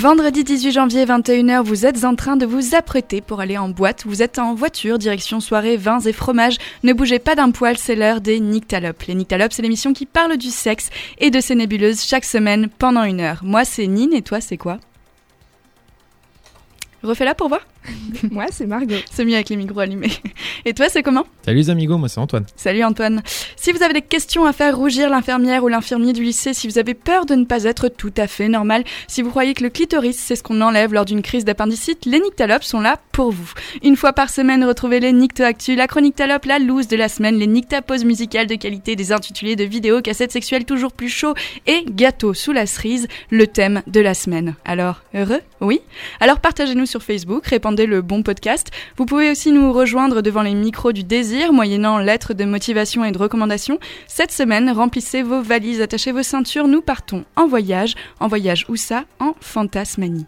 Vendredi 18 janvier 21h, vous êtes en train de vous apprêter pour aller en boîte. Vous êtes en voiture, direction soirée, vins et fromages. Ne bougez pas d'un poil, c'est l'heure des Nyctalopes. Les Nyctalopes, c'est l'émission qui parle du sexe et de ses nébuleuses chaque semaine pendant une heure. Moi, c'est Nine et toi, c'est quoi? Refais-la pour voir. Moi, c'est Margot. C'est mieux avec les micros allumés. Et toi, c'est comment? Salut les amigos, moi c'est Antoine. Salut Antoine. Si vous avez des questions à faire rougir l'infirmière ou l'infirmier du lycée, si vous avez peur de ne pas être tout à fait normal, si vous croyez que le clitoris c'est ce qu'on enlève lors d'une crise d'appendicite, les Nyctalopes sont là pour vous. Une fois par semaine, retrouvez les Nycto-Actu, la chronique Talope, la loose de la semaine, les Nyctaposes musicales de qualité, des intitulés de vidéos, cassettes sexuelles toujours plus chauds et gâteaux sous la cerise, le thème de la semaine. Alors, heureux? Oui? Alors partagez-nous sur Facebook, le bon podcast vous pouvez aussi nous rejoindre devant les micros du désir, moyennant lettres de motivation et de recommandation. Cette semaine, remplissez vos valises, attachez vos ceintures, nous partons en voyage. En voyage où ça? En Fantasmanie.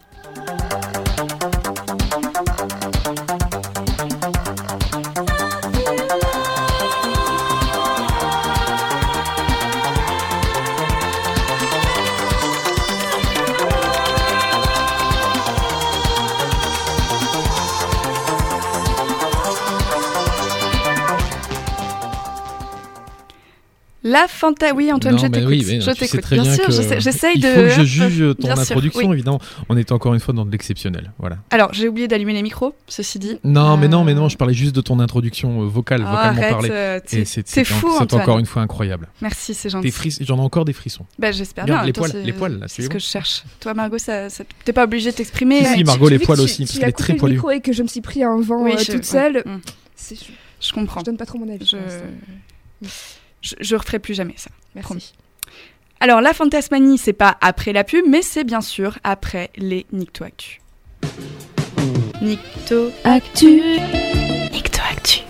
La fanta... Oui, Antoine, je t'écoute. Oui, je t'écoute. Bien, sûr, j'essaye de. Il faut que je juge ton Bien sûr, introduction, oui. évidemment. On est encore une fois dans de l'exceptionnel. Voilà. Alors, j'ai oublié d'allumer les micros, ceci dit. Non, mais non, mais non, Euh, je parlais juste de ton introduction euh, vocale, oh, vocalement arrête, euh, c'est fou, c'est encore une fois incroyable. Merci, c'est gentil. J'en ai encore des frissons. Bah, j'espère Bien, les poils, les poils, là, C'est ce que je cherche. Toi, Margot, t'es pas obligé de t'exprimer. Si, euh, Margot, les poils aussi, parce qu'elle est très poilue. micro et que je me suis pris un vent euh, toute seule. Mm, Je, Je comprends. je donne pas trop mon avis. Je... je, je referai plus jamais ça. Merci. promis. Alors, la fantasmanie, c'est pas après la pub, mais c'est bien sûr après les Nicto Actu. Nicto Actu. Nicto Actu.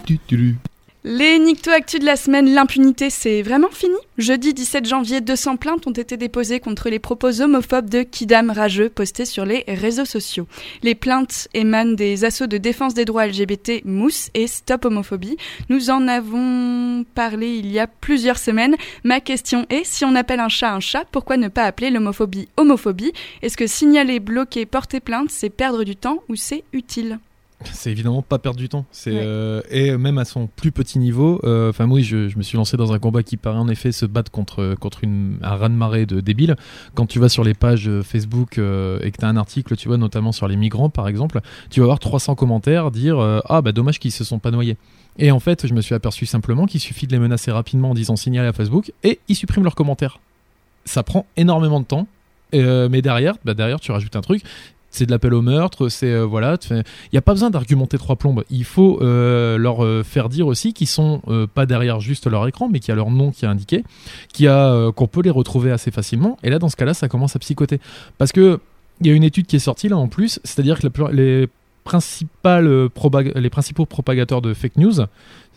Les Nicto Actu de la semaine, l'impunité, c'est vraiment fini? Jeudi 17 janvier, 200 plaintes ont été déposées contre les propos homophobes de Kidam Rageux postés sur les réseaux sociaux. Les plaintes émanent des assauts de défense des droits LGBT Mousse et Stop Homophobie. Nous en avons parlé il y a plusieurs semaines. Ma question est, si on appelle un chat un chat, pourquoi ne pas appeler l'homophobie homophobie? Est-ce que signaler, bloquer, porter plainte, c'est perdre du temps ou c'est utile? C'est évidemment pas perdre du temps. C'est Ouais. euh, et même à son plus petit niveau. euh, Enfin, oui, je, je me suis lancé dans un combat qui paraît en effet se battre contre contre une, un raz de marée de débiles. Quand tu vas sur les pages euh, Facebook euh, et que tu as un article, tu vois notamment sur les migrants par exemple, tu vas avoir 300 commentaires dire ah bah dommage qu'ils se sont pas noyés. Et en fait, je me suis aperçu simplement qu'il suffit de les menacer rapidement en disant signaler à Facebook et ils suppriment leurs commentaires. Ça prend énormément de temps. Euh, mais derrière, bah derrière, tu rajoutes un truc. C'est de l'appel au meurtre, c'est euh, voilà. Il n'y a pas besoin d'argumenter trois plombes. Il faut euh, leur euh, faire dire aussi qu'ils sont pas derrière juste leur écran, mais qu'il y a leur nom qui est indiqué, qu'il y a qu'on peut les retrouver assez facilement. Et là, dans ce cas-là, ça commence à psychoter parce que il y a une étude qui est sortie là en plus, c'est-à-dire que les les principaux propagateurs de fake news,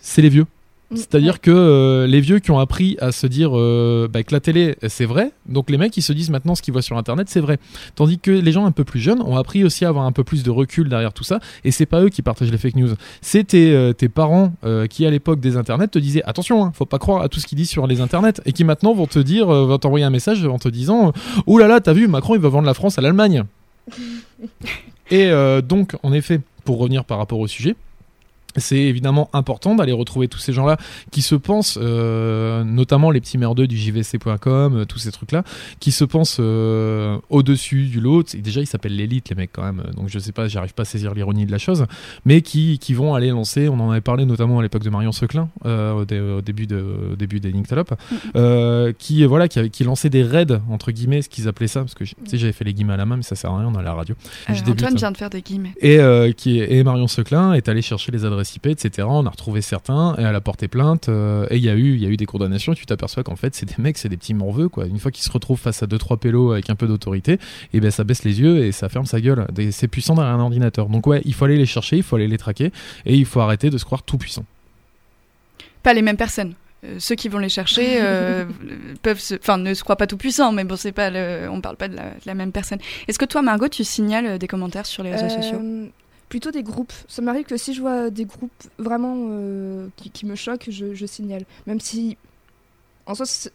c'est les vieux. Mm. C'est-à-dire que euh, les vieux qui ont appris à se dire euh, bah, que la télé c'est vrai, donc les mecs ils se disent maintenant ce qu'ils voient sur internet c'est vrai. Tandis que les gens un peu plus jeunes ont appris aussi à avoir un peu plus de recul derrière tout ça, et c'est pas eux qui partagent les fake news, c'est tes, euh, tes parents qui à l'époque des internets te disaient attention, hein, faut pas croire à tout ce qu'ils disent sur les internets, et qui maintenant vont te dire, vont t'envoyer un message en te disant oh là là t'as vu Macron il va vendre la France à l'Allemagne. et donc en effet, pour revenir par rapport au sujet. C'est évidemment important d'aller retrouver tous ces gens-là qui se pensent, euh, notamment les petits merdeux du JVC.com, euh, tous ces trucs-là, qui se pensent euh, au-dessus du lot. Déjà, ils s'appellent l'élite, les mecs, quand même. Donc, je sais pas, j'arrive pas à saisir l'ironie de la chose. Mais qui, qui vont aller lancer, on en avait parlé notamment à l'époque de Marion Seclin, au, dé- au début, de, au début des Nyctalopes, euh, qui, voilà, qui, lançait des raids, entre guillemets, ce qu'ils appelaient ça, parce que j'avais fait les guillemets à la main, mais ça sert à rien, on à la radio. Débute, Antoine hein. vient de faire des guillemets. Et, qui est, et Marion Seclin est allé chercher les adresses IP, etc. On a retrouvé certains et elle a porté plainte. euh, et il y a eu, il y a eu des condamnations. Et tu t'aperçois qu'en fait, c'est des mecs, c'est des petits morveux, quoi. Une fois qu'ils se retrouvent face à deux trois pélos avec un peu d'autorité, et ben ça baisse les yeux et ça ferme sa gueule. C'est puissant derrière un ordinateur. Donc ouais, il faut aller les chercher, il faut aller les traquer et il faut arrêter de se croire tout puissant. Pas les mêmes personnes. Euh, ceux qui vont les chercher euh, peuvent se... enfin ne se croient pas tout puissants mais bon c'est pas le... on parle pas de la, de la même personne est-ce que toi Margot tu signales des commentaires sur les réseaux Euh, sociaux? Plutôt des groupes. Ça m'arrive que si je vois des groupes vraiment euh, qui, qui me choquent, je, je signale. Même si, en soi, sur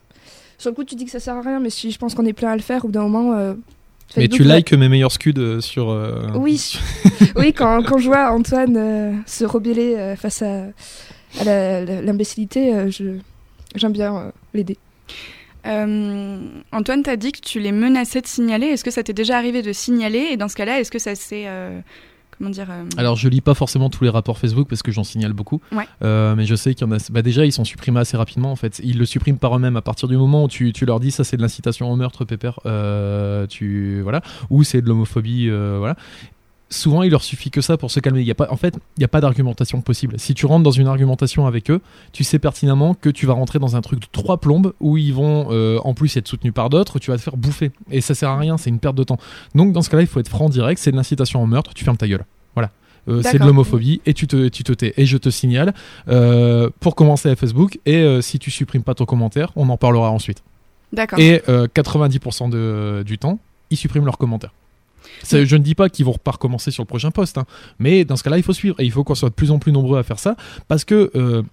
le coup, tu dis que ça sert à rien, mais si je pense qu'on est plein à le faire, au bout d'un moment, euh, Mais tu likes mes meilleurs scuds euh, sur. euh, Oui, oui quand, quand je vois Antoine euh, se rebeller euh, face à, à l'imbécilité, euh, je, j'aime bien euh, l'aider. Euh, Antoine, t'as dit que tu les menaçais de signaler. Est-ce que ça t'est déjà arrivé de signaler? Et dans ce cas-là, est-ce que ça s'est. euh, comment dire euh, Alors je lis pas forcément tous les rapports Facebook parce que j'en signale beaucoup. Ouais. Euh, mais je sais qu'il y en a. Bah déjà ils sont supprimés assez rapidement en fait. Ils le suppriment par eux-mêmes à partir du moment où tu, tu leur dis ça c'est de l'incitation au meurtre pépère. Euh, tu voilà ou c'est de l'homophobie voilà. Souvent, il leur suffit que ça pour se calmer. Il y a pas, en fait, il n'y a pas d'argumentation possible. Si tu rentres dans une argumentation avec eux, tu sais pertinemment que tu vas rentrer dans un truc de trois plombes où ils vont, euh, en plus, être soutenus par d'autres. Tu vas te faire bouffer. Et ça sert à rien. C'est une perte de temps. Donc, dans ce cas-là, il faut être franc, direct. C'est de l'incitation au meurtre. Tu fermes ta gueule. Voilà. Euh, c'est de l'homophobie et tu te, tu te tais. Et je te signale, euh, pour commencer à Facebook, et si tu supprimes pas ton commentaire, on en parlera ensuite. D'accord. Et euh, 90% de- du temps, ils suppriment leurs commentaires. Je ne dis pas qu'ils vont pas recommencer sur le prochain poste, hein, mais dans ce cas-là, il faut suivre et il faut qu'on soit de plus en plus nombreux à faire ça parce que euh,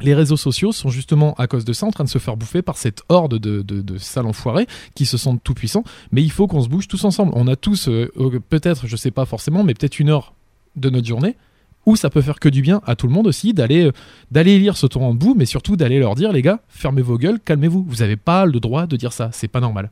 les réseaux sociaux sont justement à cause de ça en train de se faire bouffer par cette horde de, de, de qui se sentent tout puissants. Mais il faut qu'on se bouge tous ensemble. On a tous, euh, peut-être, je sais pas forcément, mais peut-être une heure de notre journée où ça peut faire que du bien à tout le monde aussi d'aller euh, d'aller lire ce tour en bout, mais surtout d'aller leur dire les gars, fermez vos gueules, calmez-vous. Vous n'avez pas le droit de dire ça, c'est pas normal.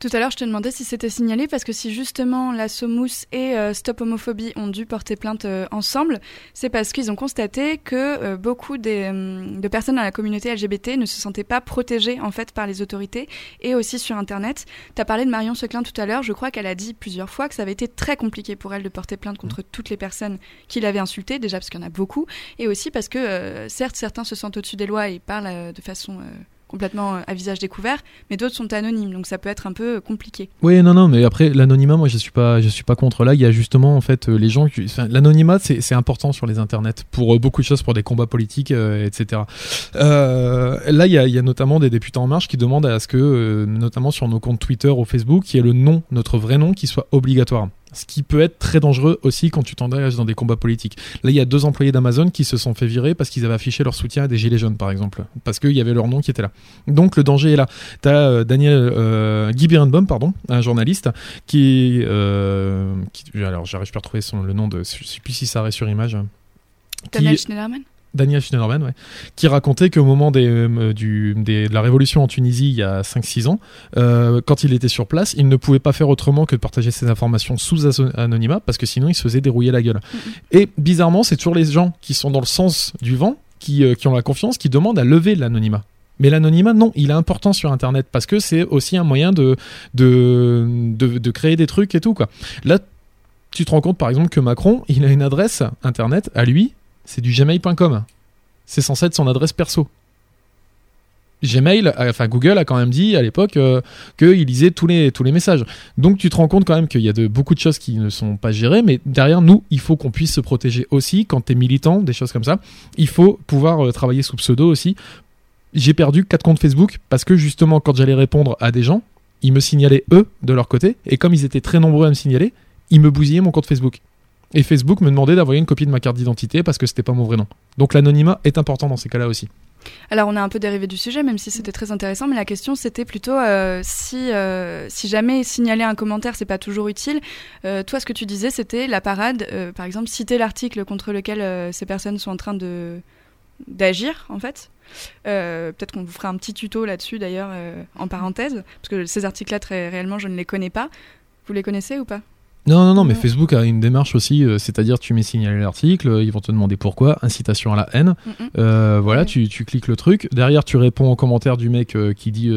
Tout à l'heure, je te demandais si c'était signalé parce que si justement la Somous et euh, Stop Homophobie ont dû porter plainte euh, ensemble, c'est parce qu'ils ont constaté que euh, beaucoup des, hum, de personnes dans la communauté LGBT ne se sentaient pas protégées en fait par les autorités et aussi sur Internet. Tu as parlé de Marion Seclin tout à l'heure, je crois qu'elle a dit plusieurs fois que ça avait été très compliqué pour elle de porter plainte contre toutes les personnes qui l'avaient insultée, déjà parce qu'il y en a beaucoup, et aussi parce que certes certains se sentent au-dessus des lois et parlent de façon... complètement euh, à visage découvert, mais d'autres sont anonymes, donc ça peut être un peu euh, compliqué. Oui, non, non, mais après l'anonymat, moi je suis suis pas contre. Là, il y a justement en fait euh, les gens qui, l'anonymat, c'est important sur les internets pour beaucoup de choses, pour des combats politiques, etc. Là, il y a, notamment des députés en marche qui demandent à ce que, notamment sur nos comptes Twitter ou Facebook, il y ait le nom, notre vrai nom, qui soit obligatoire. Ce qui peut être très dangereux aussi quand tu t'engages dans des combats politiques. Là, il y a deux employés d'Amazon qui se sont fait virer parce qu'ils avaient affiché leur soutien à des gilets jaunes, par exemple, parce qu'il y avait leur nom qui était là. Donc le danger est là. T'as euh, Daniel euh, Guy Birnbaum, pardon, un journaliste qui, euh, qui alors j'arrive pas à retrouver son le nom de, je sais plus si ça reste sur image. Qui- Daniel Schneiderman? Daniel Schneiderman, ouais, qui racontait qu'au moment des, euh, du, des- de la révolution en Tunisie il y a 5-6 ans, euh, quand il était sur place, il ne pouvait pas faire autrement que de partager ses informations sous anonymat parce que sinon il se faisait dérouiller la gueule. Et bizarrement, c'est toujours les gens qui sont dans le sens du vent, qui, euh, qui ont la confiance, qui demandent à lever l'anonymat. Mais l'anonymat, non, il est important sur Internet parce que c'est aussi un moyen de, de, de, de créer des trucs et tout. Quoi. Là, tu te rends compte par exemple que Macron, il a une adresse Internet à lui, c'est du gmail.com. C'est censé être son adresse perso. Gmail, euh, enfin Google a quand même dit à l'époque euh, qu'il lisait tous les, messages. Donc tu te rends compte quand même qu'il y a de, beaucoup de choses qui ne sont pas gérées, mais derrière nous, il faut qu'on puisse se protéger aussi quand tu es militant, des choses comme ça. Il faut pouvoir euh, travailler sous pseudo aussi. J'ai perdu quatre comptes Facebook parce que justement quand j'allais répondre à des gens, ils me signalaient eux de leur côté, et comme ils étaient très nombreux à me signaler, ils me bousillaient mon compte Facebook. Et Facebook me demandait d'envoyer une copie de ma carte d'identité parce que c'était pas mon vrai nom. Donc l'anonymat est important dans ces cas-là aussi. Alors on a un peu dérivé du sujet, même si c'était très intéressant, mais la question c'était plutôt euh, si, euh, si jamais signaler un commentaire c'est pas toujours utile. Euh, toi ce que tu disais c'était la parade, par exemple citer l'article contre lequel ces personnes sont en train de d'agir en fait. Peut-être qu'on vous fera un petit tuto là-dessus d'ailleurs en parenthèse, parce que ces articles-là très réellement je ne les connais pas. Vous les connaissez ou pas? Non, non, non, mais. Facebook a une démarche aussi, euh, c'est-à-dire tu mets signaler l'article, euh, ils vont te demander pourquoi, incitation à la haine. Mm, mm. Euh, voilà, tu, tu cliques le truc. Derrière, tu réponds aux commentaires du mec qui dit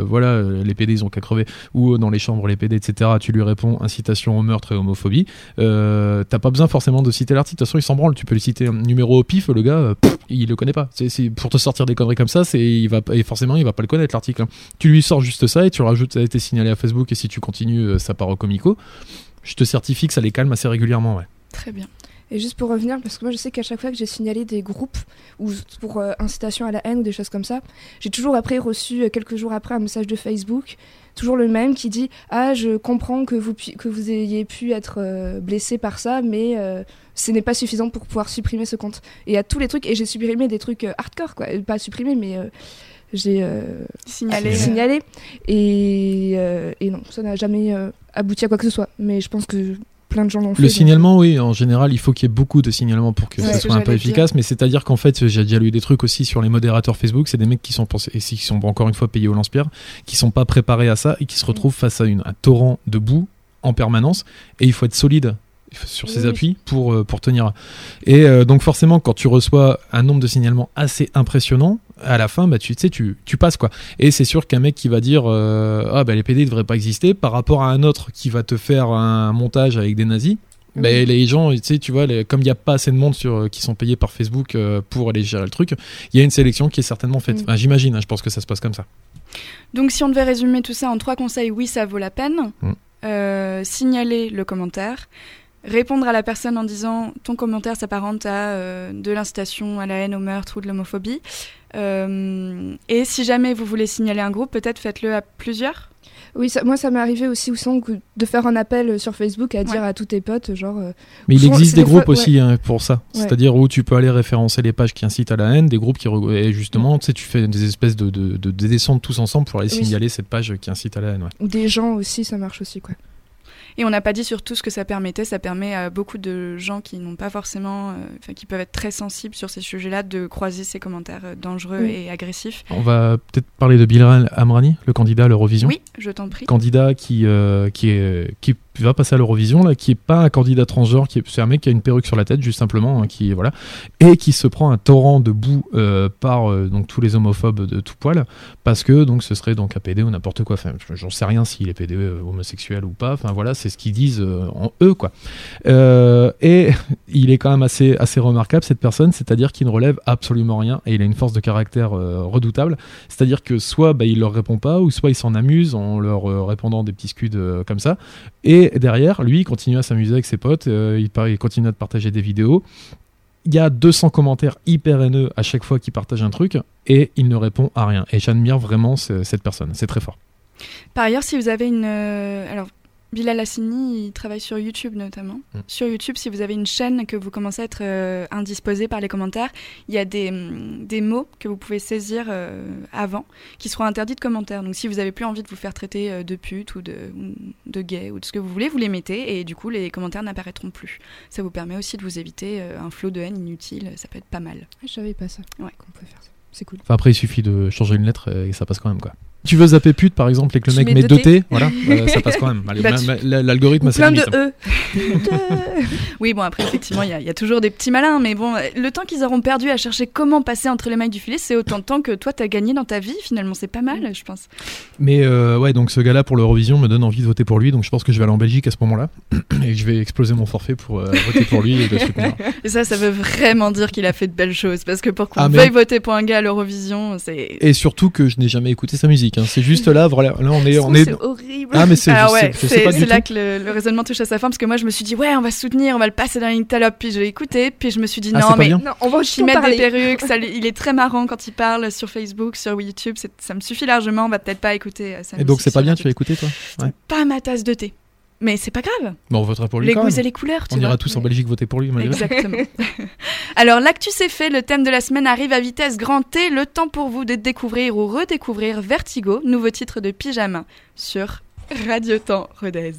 voilà, les PD ils ont qu'à crever, ou dans les chambres les PD, etc. Tu lui réponds incitation au meurtre et homophobie. T'as pas besoin forcément de citer l'article. De toute façon, il s'en branle. Tu peux lui citer un numéro au pif, le gars, pff, il le connaît pas. C'est pour te sortir des conneries comme ça, c'est il va et forcément il va pas le connaître l'article. hein. Tu lui sors juste ça et tu rajoutes ça a été signalé à Facebook et si tu continues, ça part au comico. Je te certifie que ça les calme assez régulièrement. Ouais. Très bien. Et juste pour revenir, parce que moi je sais qu'à chaque fois que j'ai signalé des groupes ou pour euh, incitation à la haine ou des choses comme ça, j'ai toujours après reçu euh, quelques jours après un message de Facebook, toujours le même qui dit ah je comprends que vous que vous ayez pu être euh, blessé par ça, mais ce n'est pas suffisant pour pouvoir supprimer ce compte. Et à tous les trucs et j'ai supprimé des trucs hardcore quoi, pas supprimé mais j'ai euh, Signalé. signalé. Et, euh, et non, ça n'a jamais euh, abouti à quoi que ce soit. Mais je pense que plein de gens l'ont fait. Le donc- signalement, oui, en général, il faut qu'il y ait beaucoup de signalements pour que Ouais, ça soit un peu dire. efficace. Mais c'est-à-dire qu'en fait, j'ai déjà lu des trucs aussi sur les modérateurs Facebook. C'est des mecs qui sont pensés, et qui sont encore une fois payés au lance-pierre, qui sont pas préparés à ça et qui se retrouvent face à une, un torrent de boue en permanence. Et il faut être solide sur ses Oui. appuis pour, pour tenir. Et euh, donc forcément, quand tu reçois un nombre de signalements assez impressionnant, à la fin, bah, tu sais, tu, tu passes quoi. Et c'est sûr qu'un mec qui va dire euh, ah bah les PD ne devraient pas exister par rapport à un autre qui va te faire un montage avec des nazis. bah, Oui. les gens, tu sais, tu vois, les- comme il n'y a pas assez de monde sur, euh, qui sont payés par Facebook euh, pour aller gérer le truc, il y a une sélection qui est certainement faite. Mm. Enfin, J'imagine, hein, je pense que ça se passe comme ça. Donc si on devait résumer tout ça en trois conseils, oui, ça vaut la peine. Mm. Euh, signaler le commentaire. Répondre à la personne en disant ton commentaire s'apparente à euh, de l'incitation à la haine, au meurtre ou de l'homophobie. Euh, et si jamais vous voulez signaler un groupe, peut-être faites-le à plusieurs? Oui, ça- moi ça m'est arrivé aussi au son que- de faire un appel sur Facebook à dire à tous tes potes, genre. euh, Mais il existe des des groupes fois- aussi hein, pour ça. Ouais. C'est-à-dire où tu peux aller référencer les pages qui incitent à la haine, des groupes qui. Et justement, tu sais, tu fais des espèces de, de, de, de descentes tous ensemble pour aller Oui. signaler cette page qui incite à la haine. ouais. ou des gens aussi, ça marche aussi, quoi. Et on n'a pas dit surtout ce que ça permettait. Ça permet à beaucoup de gens qui n'ont pas forcément, euh, enfin qui peuvent être très sensibles sur ces sujets-là, de croiser ces commentaires euh, dangereux Oui. et agressifs. On va peut-être parler de Bilal Amrani, le candidat à l'Eurovision. Oui, je t'en prie. candidat qui, euh, qui, est, qui va passer à l'Eurovision, là, qui est pas un candidat transgenre, qui est, c'est un mec qui a une perruque sur la tête, juste simplement, hein, qui voilà, et qui se prend un torrent de boue euh, par euh, donc tous les homophobes de tout poil, parce que donc ce serait donc un PD ou n'importe quoi. J'en sais rien s'il est PD euh, homosexuel ou pas. Enfin voilà, c'est ce qu'ils disent en eux quoi. Et il est quand même assez assez remarquable cette personne, c'est-à-dire qu'il ne relève absolument rien et il a une force de caractère redoutable. C'est-à-dire que soit bah, il leur répond pas, ou soit il s'en amuse en leur répondant des petits scuds comme ça. Et derrière, lui, il continue à s'amuser avec ses potes, euh, il, continue à partager des vidéos. Il y a 200 commentaires hyper haineux à chaque fois qu'il partage un truc, et il ne répond à rien. Et j'admire vraiment ce- cette personne, c'est très fort. Par ailleurs, si vous avez une. euh, Bilal Hassini, il travaille sur YouTube notamment. Mm. Sur YouTube, si vous avez une chaîne que vous commencez à être euh, indisposé par les commentaires, il y a des, hum, des mots que vous pouvez saisir euh, avant qui seront interdits de commentaires. Donc, si vous avez plus envie de vous faire traiter euh, de pute ou de, ou de gay ou de ce que vous voulez, vous les mettez et du coup, les commentaires n'apparaîtront plus. Ça vous permet aussi de vous éviter euh, un flot de haine inutile. Ça peut être pas mal. Je savais pas ça. Ouais. Qu'on pouvait faire ça. C'est cool. Enfin, après, il suffit de changer une lettre et ça passe quand même, quoi. Tu veux zapper pute, par exemple, et que le mec met deux 2 T. T, voilà, euh, ça passe quand même. Bah, L'algorithme ses plein de hein. E. Oui, bon, après, effectivement, il y, a- il y a toujours des petits malins, mais bon, le temps qu'ils auront perdu à chercher comment passer entre les mailles du filet, c'est autant de temps que toi, t'as gagné dans ta vie, finalement, c'est pas mal, je pense. Mais euh, ouais, donc ce gars-là pour l'Eurovision me donne envie de voter pour lui, donc je pense que je vais aller en Belgique à ce moment-là et je vais exploser mon forfait pour euh, voter pour lui et ça, ça veut vraiment dire qu'il a fait de belles choses, parce que pour qu'on Ah, mais- veuille voter pour un gars à l'Eurovision, c'est... Et surtout que je n'ai jamais écouté sa musique. Hein. C'est juste là, voilà, là on est, on est. C'est horrible. Ah mais c'est, je, ouais, je sais c'est là tout. que le, le raisonnement touche à sa fin, parce que moi, je me suis dit, ouais, on va soutenir, on va le passer dans l'interlope, puis j'ai écouté, puis je me suis dit, Ah, non, mais... Non, on va aussi mettent des perruques, ça il est très marrant quand il parle sur Facebook, sur YouTube, ça me suffit largement, on va peut-être pas écouter euh, sa Et donc c'est pas bien, tu as écouté toi? Ouais. Pas ma tasse de thé. Mais c'est pas grave, Bon, on votera pour lui les quand goûts même. et les couleurs, tu On vois. ira tous en Belgique voter pour lui. malgré. Exactement. Alors, l'actu c'est fait, le thème de la semaine arrive à vitesse grand T. Le temps pour vous de découvrir ou redécouvrir Vertigo, nouveau titre de Pyjama, sur Radio Temps Rodez.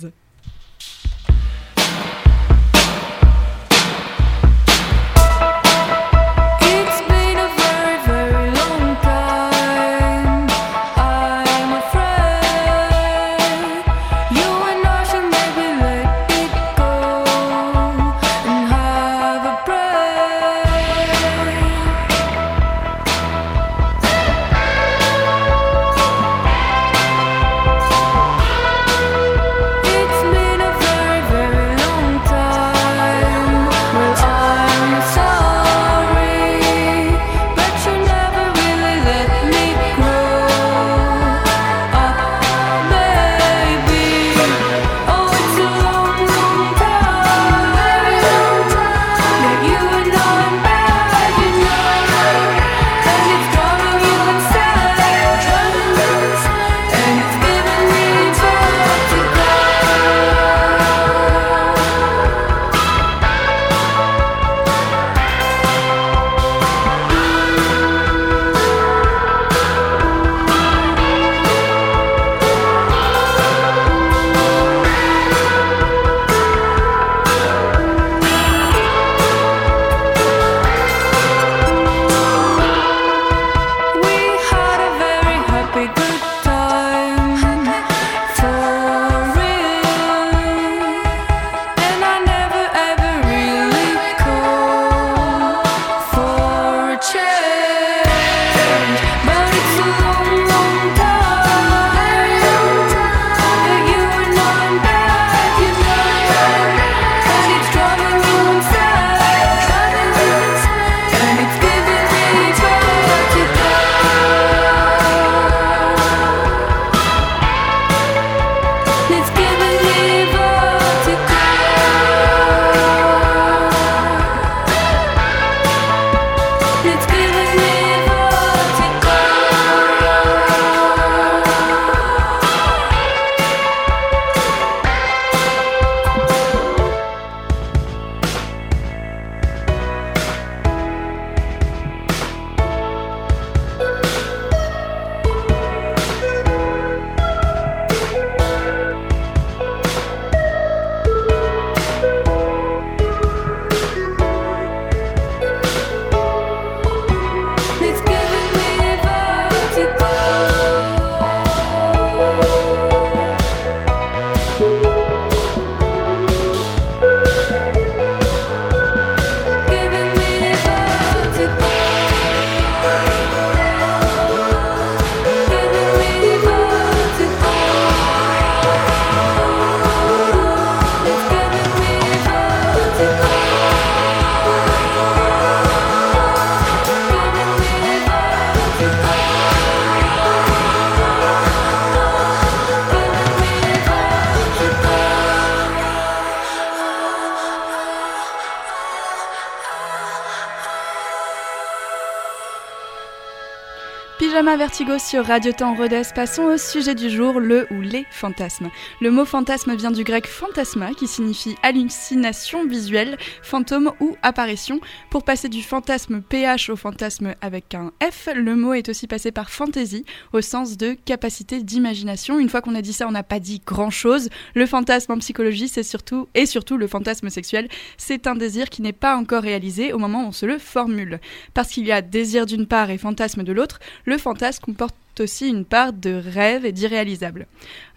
Vertigo sur Radio Temps Rhodes. Passons au sujet du jour, le ou les fantasmes. Le mot fantasme vient du grec phantasma qui signifie hallucination visuelle, fantôme ou apparition. Pour passer du fantasme PH au fantasme avec un F, le mot est aussi passé par fantaisie au sens de capacité d'imagination. Une fois qu'on a dit ça, on n'a pas dit grand chose. Le fantasme en psychologie, c'est surtout, et surtout le fantasme sexuel, c'est un désir qui n'est pas encore réalisé au moment où on se le formule. Parce qu'il y a désir d'une part et fantasme de l'autre, le fantasme comporte aussi une part de rêve et d'irréalisable.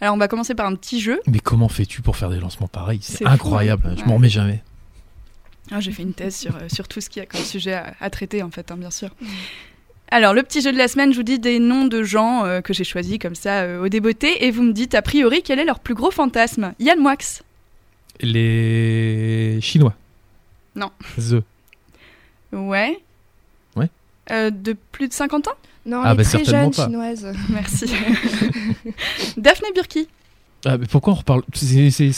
Alors on va commencer par un petit jeu. Mais comment fais-tu pour faire des lancements pareils? C'est fou, incroyable, hein. je Ouais. m'en remets jamais. Ah, J'ai fait une thèse sur, euh, sur tout ce qu'il y a comme sujet à, à traiter en fait, hein, bien sûr. Alors le petit jeu de la semaine, je vous dis des noms de gens euh, que j'ai choisis comme ça euh, au débeauté et vous me dites a priori quel est leur plus gros fantasme? Yann Moix, Les Chinois. Non. The. ouais. Ouais. Euh, de plus de 50 ans? Non, Ah, les bah, très certainement jeunes pas. chinoises. Merci. Daphné Burki, Ah, mais pourquoi on reparle? C'est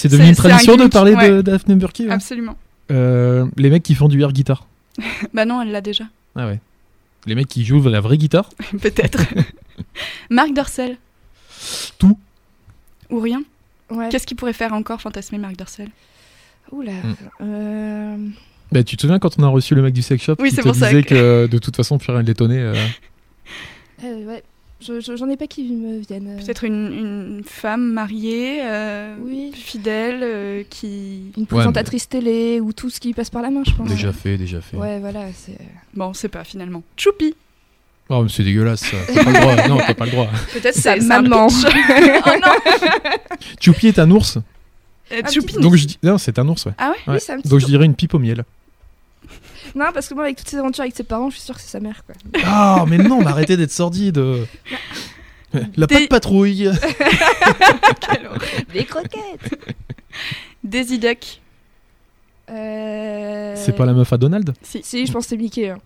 devenu une un tradition de parler ouais. de Daphne Burki ouais. absolument. Euh, Les mecs qui font du air guitar. Bah non, elle l'a déjà. Ah ouais. Les mecs qui jouent la vraie guitare. Peut-être. Marc Dorcel. Tout. Ou rien. Ouais. Qu'est-ce qui pourrait faire encore fantasmer Marc Dorcel? Oula. Mm. Euh... Bah, tu te souviens quand on a reçu le mec du sex shop Oui, qui c'est te pour ça disait que- que... de toute façon plus rien ne l'étonnait. euh. Euh, ouais. Je- je- J'en ai pas qui me viennent. euh. Peut-être une, une femme mariée, euh, Oui. fidèle, euh, qui... Une présentatrice télé ou tout ce qui passe par la main, je pense. Déjà fait, déjà fait. Ouais, voilà. c'est- Bon, c'est pas finalement. Choupi. Oh, mais c'est dégueulasse ça. T'as pas le droit. Non, t'as pas le droit. Peut-être Sa c'est maman. pitch. oh non Choupi est un ours. Euh, Un Donc je dis. Non, c'est un ours, ouais. Ah ouais Oui, Ouais. c'est un petit Donc je dirais une pipe au miel. Non, parce que moi, avec toutes ces aventures avec ses parents, je suis sûre que c'est sa mère, quoi. Ah, mais non, mais arrêtez d'être sordide. La Des- patte patrouille. Les croquettes Daisy Duck. euh... C'est pas la meuf à Donald? Si, Si, je pense que c'est Mickey. hein.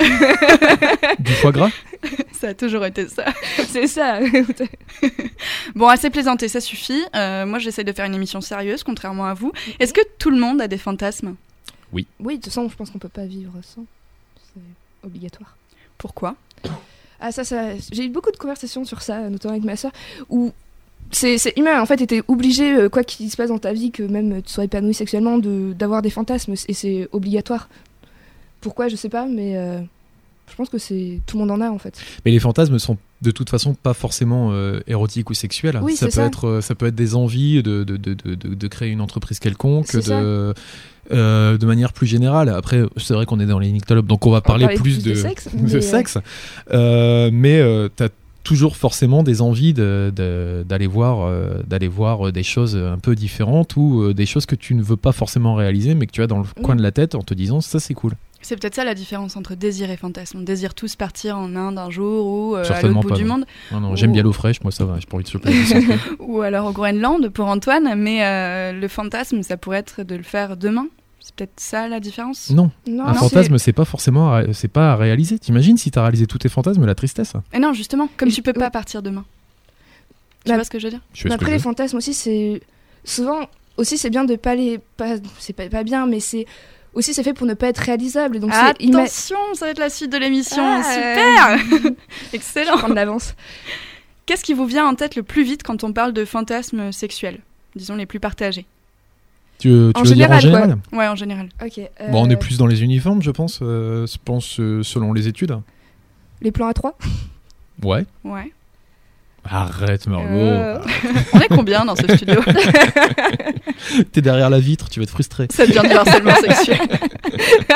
Du foie gras? Ça a toujours été ça. c'est ça. Bon, assez plaisanté, ça suffit. Euh, moi, j'essaie de faire une émission sérieuse, contrairement à vous. Est-ce que tout le monde a des fantasmes? Oui, de toute façon, je pense qu'on peut pas vivre sans. C'est obligatoire. Pourquoi? Ah, ça, ça. J'ai eu beaucoup de conversations sur ça, notamment avec ma soeur, où. C'est c'est humain, en fait, t'es obligé, euh, quoi qu'il se passe dans ta vie, que même tu sois épanoui sexuellement, de- d'avoir des fantasmes, et c'est obligatoire. Pourquoi, je sais pas, mais euh, je pense que c'est tout le monde en a, en fait. Mais les fantasmes sont de toute façon pas forcément euh, érotiques ou sexuels. Oui, ça, c'est peut ça. Être, euh, ça peut être des envies de, de, de, de, de- de créer une entreprise quelconque, de, euh, de manière plus générale. Après, c'est vrai qu'on est dans les nyctalops, donc on va parler plus, plus de, sexe, mais, sexe. Euh, mais euh, t'as toujours forcément des envies d'aller voir, d'aller voir des choses un peu différentes ou des choses que tu ne veux pas forcément réaliser, mais que tu as dans le coin de la tête en te disant ça c'est cool. C'est peut-être ça la différence entre désir et fantasme. On désire tous partir en Inde un jour ou euh, à l'autre bout pas, du non. monde, Non, non, J'aime bien l'eau fraîche, moi ça va, j'ai pas envie de choper. ou alors au Groenland pour Antoine, mais euh, le fantasme, ça pourrait être de le faire demain. C'est peut-être ça la différence? Non, Non, un fantasme c'est pas forcément, à c'est pas à réaliser. T'imagines si t'as réalisé tous tes fantasmes, la tristesse? Et non, justement, comme Et tu peux je- pas partir demain. Tu Bah, vois ce que je veux dire? Je que après, les fantasmes aussi, c'est. Souvent, aussi, c'est bien de pas les. Pas... C'est pas, pas bien, mais c'est. Aussi, c'est fait pour ne pas être réalisable. Donc, Attention, ça va être la suite de l'émission. Ah, Super Excellent prendre l'avance. Qu'est-ce qui vous vient en tête le plus vite quand on parle de fantasmes sexuels Disons les plus partagés. Tu, veux- tu En veux dire en général, quoi. général Ouais, en général. Ok. euh, Bon, on est plus dans les uniformes, je pense, euh, je pense euh, selon les études. Les plans à 3 Ouais. Ouais. Arrête, Margot. Euh, On est combien dans ce studio T'es derrière la vitre, tu vas être frustré. Ça devient du harcèlement sexuel.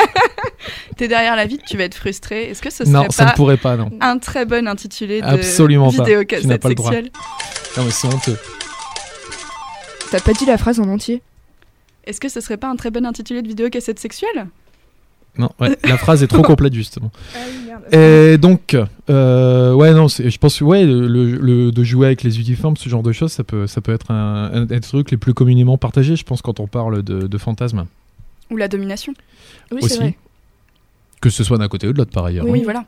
T'es derrière la vitre, tu vas être frustré. Est-ce que ce serait Non, ça ne pas pourrait pas, non. un très bon intitulé de Absolument pas. vidéo Tu n'as pas le droit. sexuelle Non, mais c'est honteux. T'as pas dit la phrase en entier Est-ce que ce serait pas un très bon intitulé de vidéo cassette sexuelle? Non, ouais, la phrase est trop complète, justement. Ah. Et donc, euh, ouais, non, je pense que ouais, le, le- de jouer avec les uniformes, ce genre de choses, ça peut, ça peut être un, un des trucs les plus communément partagés, je pense, quand on parle de, de fantasmes. Ou la domination Oui, aussi. c'est vrai. Que ce soit d'un côté ou de l'autre, par ailleurs. Oui. Oui, voilà.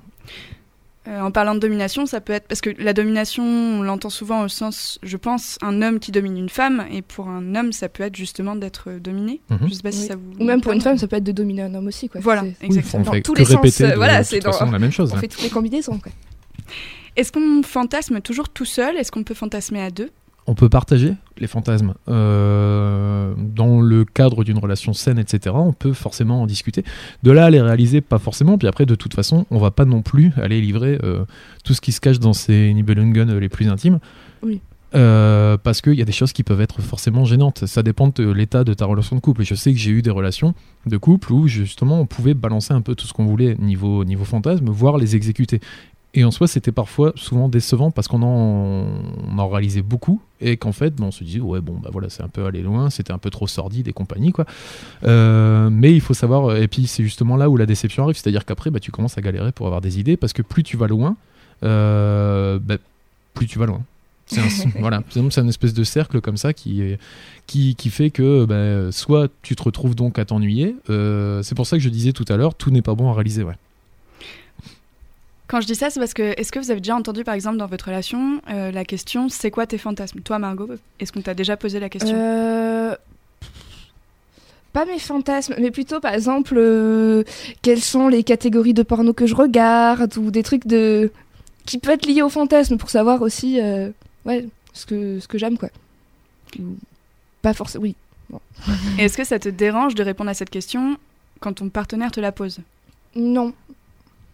Euh, en parlant de domination, ça peut être parce que la domination, on l'entend souvent au sens, je pense, un homme qui domine une femme, et pour un homme, ça peut être justement d'être dominé. Mhm. Je sais pas si Oui. ça vous. Ou même pour une femme, ça peut être de dominer un homme aussi. Quoi. Voilà, Oui, exactement. on Dans tous les sens, euh, de, voilà, c'est dans- façon la même chose. On hein. fait toutes les combinaisons. Quoi. Est-ce qu'on fantasme toujours tout seul? Est-ce qu'on peut fantasmer à deux? On peut partager les fantasmes euh, dans le cadre d'une relation saine, etc. On peut forcément en discuter. De là à les réaliser, pas forcément. Puis après, de toute façon, on va pas non plus aller livrer euh, tout ce qui se cache dans ces Nibelungen les plus intimes. Oui. Euh, parce qu'il y a des choses qui peuvent être forcément gênantes. Ça dépend de l'état de ta relation de couple. Et je sais que j'ai eu des relations de couple où justement on pouvait balancer un peu tout ce qu'on voulait niveau, niveau fantasme, voire les exécuter. Et en soi, c'était parfois souvent décevant parce qu'on en, on en réalisait beaucoup et qu'en fait, ben, on se disait, ouais, bon, bah voilà, c'est un peu allé loin, c'était un peu trop sordide et compagnie, quoi. Euh, mais il faut savoir, et puis c'est justement là où la déception arrive, c'est-à-dire qu'après, bah, tu commences à galérer pour avoir des idées parce que plus tu vas loin, euh, bah, plus tu vas loin. C'est un, voilà, c'est un espèce de cercle comme ça qui, qui, qui fait que bah, soit tu te retrouves donc à t'ennuyer, euh, c'est pour ça que je disais tout à l'heure, tout n'est pas bon à réaliser, ouais. Quand je dis ça, c'est parce que est-ce que vous avez déjà entendu, par exemple, dans votre relation, euh, la question c'est quoi tes fantasmes? Toi, Margot, est-ce qu'on t'a déjà posé la question? Euh, Pas mes fantasmes, mais plutôt par exemple euh, quelles sont les catégories de porno que je regarde ou des trucs de qui peuvent être liés au fantasme pour savoir aussi euh, ouais ce que ce que j'aime quoi. Pas forcément oui. Est-ce que ça te dérange de répondre à cette question quand ton partenaire te la pose? Non.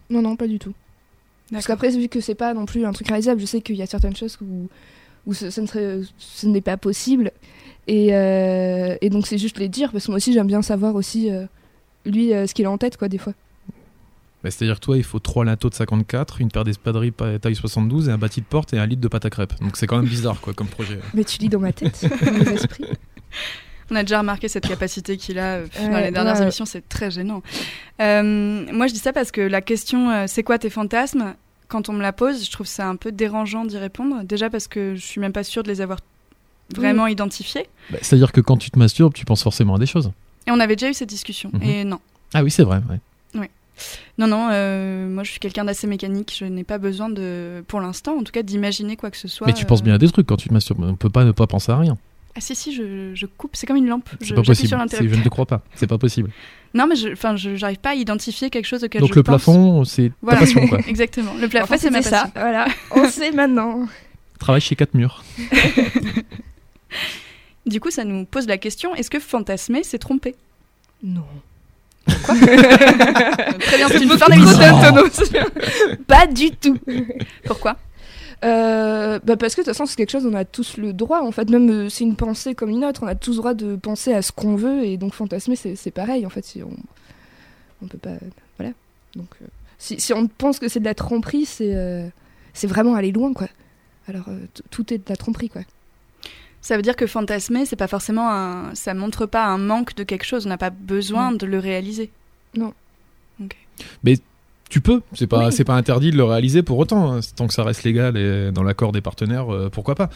Non non pas du tout. Parce qu'après vu que c'est pas non plus un truc réalisable, je sais qu'il y a certaines choses où où ce, ce ne serait ce n'est pas possible et, euh, et donc c'est juste les dire parce que moi aussi j'aime bien savoir aussi euh, lui euh, ce qu'il a en tête quoi des fois. Bah, C'est-à-dire que toi, il faut trois linteaux de 54, une paire d'espadrilles pa- taille 72 et un bâti de porte et un litre de pâte à crêpes. Donc c'est quand même bizarre quoi comme projet. Mais tu lis dans ma tête, dans mes esprits. On a déjà remarqué cette capacité qu'il a euh, dans les dernières ouais. émissions, c'est très gênant. Euh, moi, je dis ça parce que la question euh, c'est quoi tes fantasmes Quand on me la pose, je trouve ça un peu dérangeant d'y répondre. Déjà parce que je suis même pas sûre de les avoir vraiment identifiés. Bah, C'est-à-dire que quand tu te masturbes, tu penses forcément à des choses. Et on avait déjà eu cette discussion. Mhm. Et non. Ah oui, c'est vrai. ouais. Non, non, euh, moi je suis quelqu'un d'assez mécanique. Je n'ai pas besoin de, pour l'instant en tout cas, d'imaginer quoi que ce soit. Mais tu penses bien à des trucs quand tu te masturbes. On peut pas ne pas penser à rien. Ah si, si, je, je coupe. C'est comme une lampe. Je- C'est pas possible. sur. Je ne te crois pas. C'est pas possible. Non, mais je, enfin, je j'arrive pas à identifier quelque chose auquel Donc je le pense. plafond, c'est Voilà. ta passion quoi. Exactement. Le En plafond, fait, c'est ma ça. passion. Voilà, on sait maintenant. Travaille chez quatre murs. Du coup, ça nous pose la question est-ce que fantasmer, c'est tromper? Non. Très bien, c'est une fin d'émission. Pas du tout. Pourquoi? Euh, bah parce que de toute façon, c'est quelque chose, on a tous le droit. En fait, même euh, c'est une pensée comme une autre. On a tous le droit de penser à ce qu'on veut. Et donc, fantasmer, c'est pareil. En fait, si on, on peut pas. Voilà. Donc, euh, si, si on pense que c'est de la tromperie, c'est euh, c'est vraiment aller loin, quoi. Alors, euh, tout est de la tromperie, quoi. Ça veut dire que fantasmer, c'est pas forcément un. Ça montre pas un manque de quelque chose. On n'a pas besoin Non. de le réaliser. Tu peux, c'est pas, Oui. c'est pas interdit de le réaliser pour autant, hein. tant que ça reste légal et dans l'accord des partenaires, euh, pourquoi pas.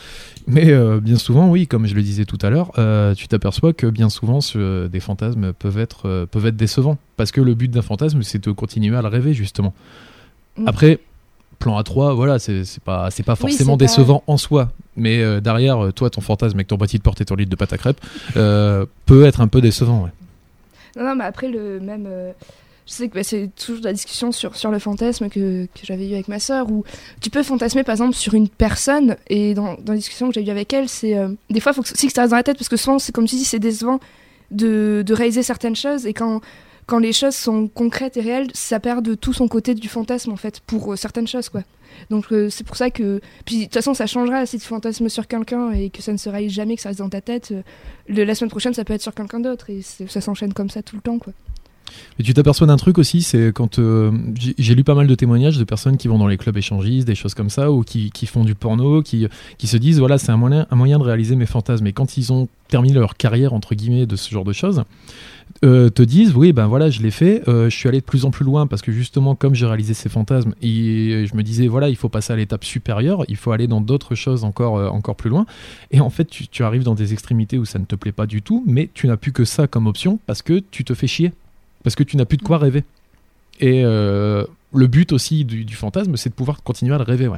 Mais euh, bien souvent, oui, comme je le disais tout à l'heure, euh, tu t'aperçois que bien souvent, ce- des fantasmes peuvent être, peuvent être décevants, parce que le but d'un fantasme, c'est de continuer à le rêver justement. Mm. Après, plan A3, voilà, c'est pas, c'est pas Oui, forcément pas- décevant en soi, mais euh, derrière, toi, ton fantasme avec ton bâti de porte et ton litre de pâte à crêpes euh, peut être un peu décevant. ouais. Non, non, mais après, le même. euh, je sais que bah, c'est toujours la discussion sur, sur le fantasme que, que j'avais eu avec ma sœur, où tu peux fantasmer par exemple sur une personne, et dans, dans la discussion que j'ai eue avec elle, c'est. euh, des fois, il faut aussi que ça reste dans la tête, parce que souvent, c'est comme tu dis, c'est décevant de, de réaliser certaines choses, et quand, quand les choses sont concrètes et réelles, ça perd de tout son côté du fantasme, en fait, pour euh, certaines choses, quoi. Donc, euh, c'est pour ça que. Puis, de toute façon, ça changera si tu fantasmes sur quelqu'un et que ça ne se réalise jamais, que ça reste dans ta tête. la semaine prochaine, ça peut être sur quelqu'un d'autre, et ça s'enchaîne comme ça tout le temps, quoi. Et tu t'aperçois d'un truc aussi, c'est quand euh, j'ai lu pas mal de témoignages de personnes qui vont dans les clubs échangistes, des choses comme ça, ou qui, font du porno, qui, qui se disent voilà, c'est un moyen, un moyen de réaliser mes fantasmes. Et quand ils ont terminé leur carrière, entre guillemets, de ce genre de choses, euh, te disent oui, ben voilà, je l'ai fait, euh, je suis allé de plus en plus loin parce que justement, comme j'ai réalisé ces fantasmes, je me disais voilà, il faut passer à l'étape supérieure, il faut aller dans d'autres choses encore, encore plus loin. Et en fait, tu arrives dans des extrémités où ça ne te plaît pas du tout, mais tu n'as plus que ça comme option parce que tu te fais chier parce que tu n'as plus de quoi rêver. Et euh, le but aussi du, fantasme, c'est de pouvoir continuer à le rêver. Ouais.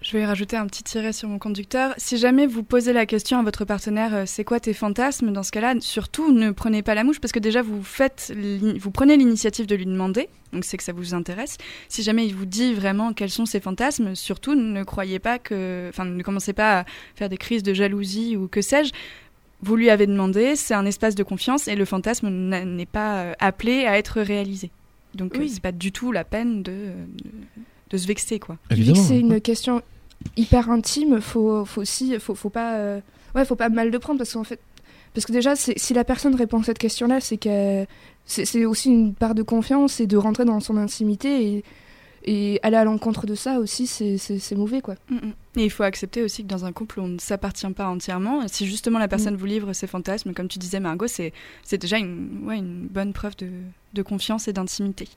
Je vais rajouter un petit tiret sur mon conducteur. Si jamais vous posez la question à votre partenaire, euh, c'est quoi tes fantasmes Dans ce cas-là, surtout ne prenez pas la mouche parce que déjà vous faites, vous prenez l'initiative de lui demander. Donc c'est que ça vous intéresse. Si jamais il vous dit vraiment quels sont ses fantasmes, surtout ne croyez pas que, enfin ne commencez pas à faire des crises de jalousie ou que sais-je. Vous lui avez demandé, c'est un espace de confiance et le fantasme n'est pas euh, appelé à être réalisé. Donc euh, Oui. c'est pas du tout la peine de, de, de se vexer quoi. Vu que Évidemment. c'est une question hyper intime, faut, faut aussi, faut, faut pas, euh, ouais, faut pas mal le prendre parce qu'en fait, parce que déjà, si la personne répond à cette question-là, c'est que c'est c'est aussi une part de confiance et de rentrer dans son intimité et, et aller à l'encontre de ça aussi, c'est- mauvais quoi. Mm, mm. Et il faut accepter aussi que dans un couple, on ne s'appartient pas entièrement. Si justement la personne vous livre ses fantasmes, comme tu disais Margot, c'est c'est déjà une, ouais, une bonne preuve de, de confiance et d'intimité.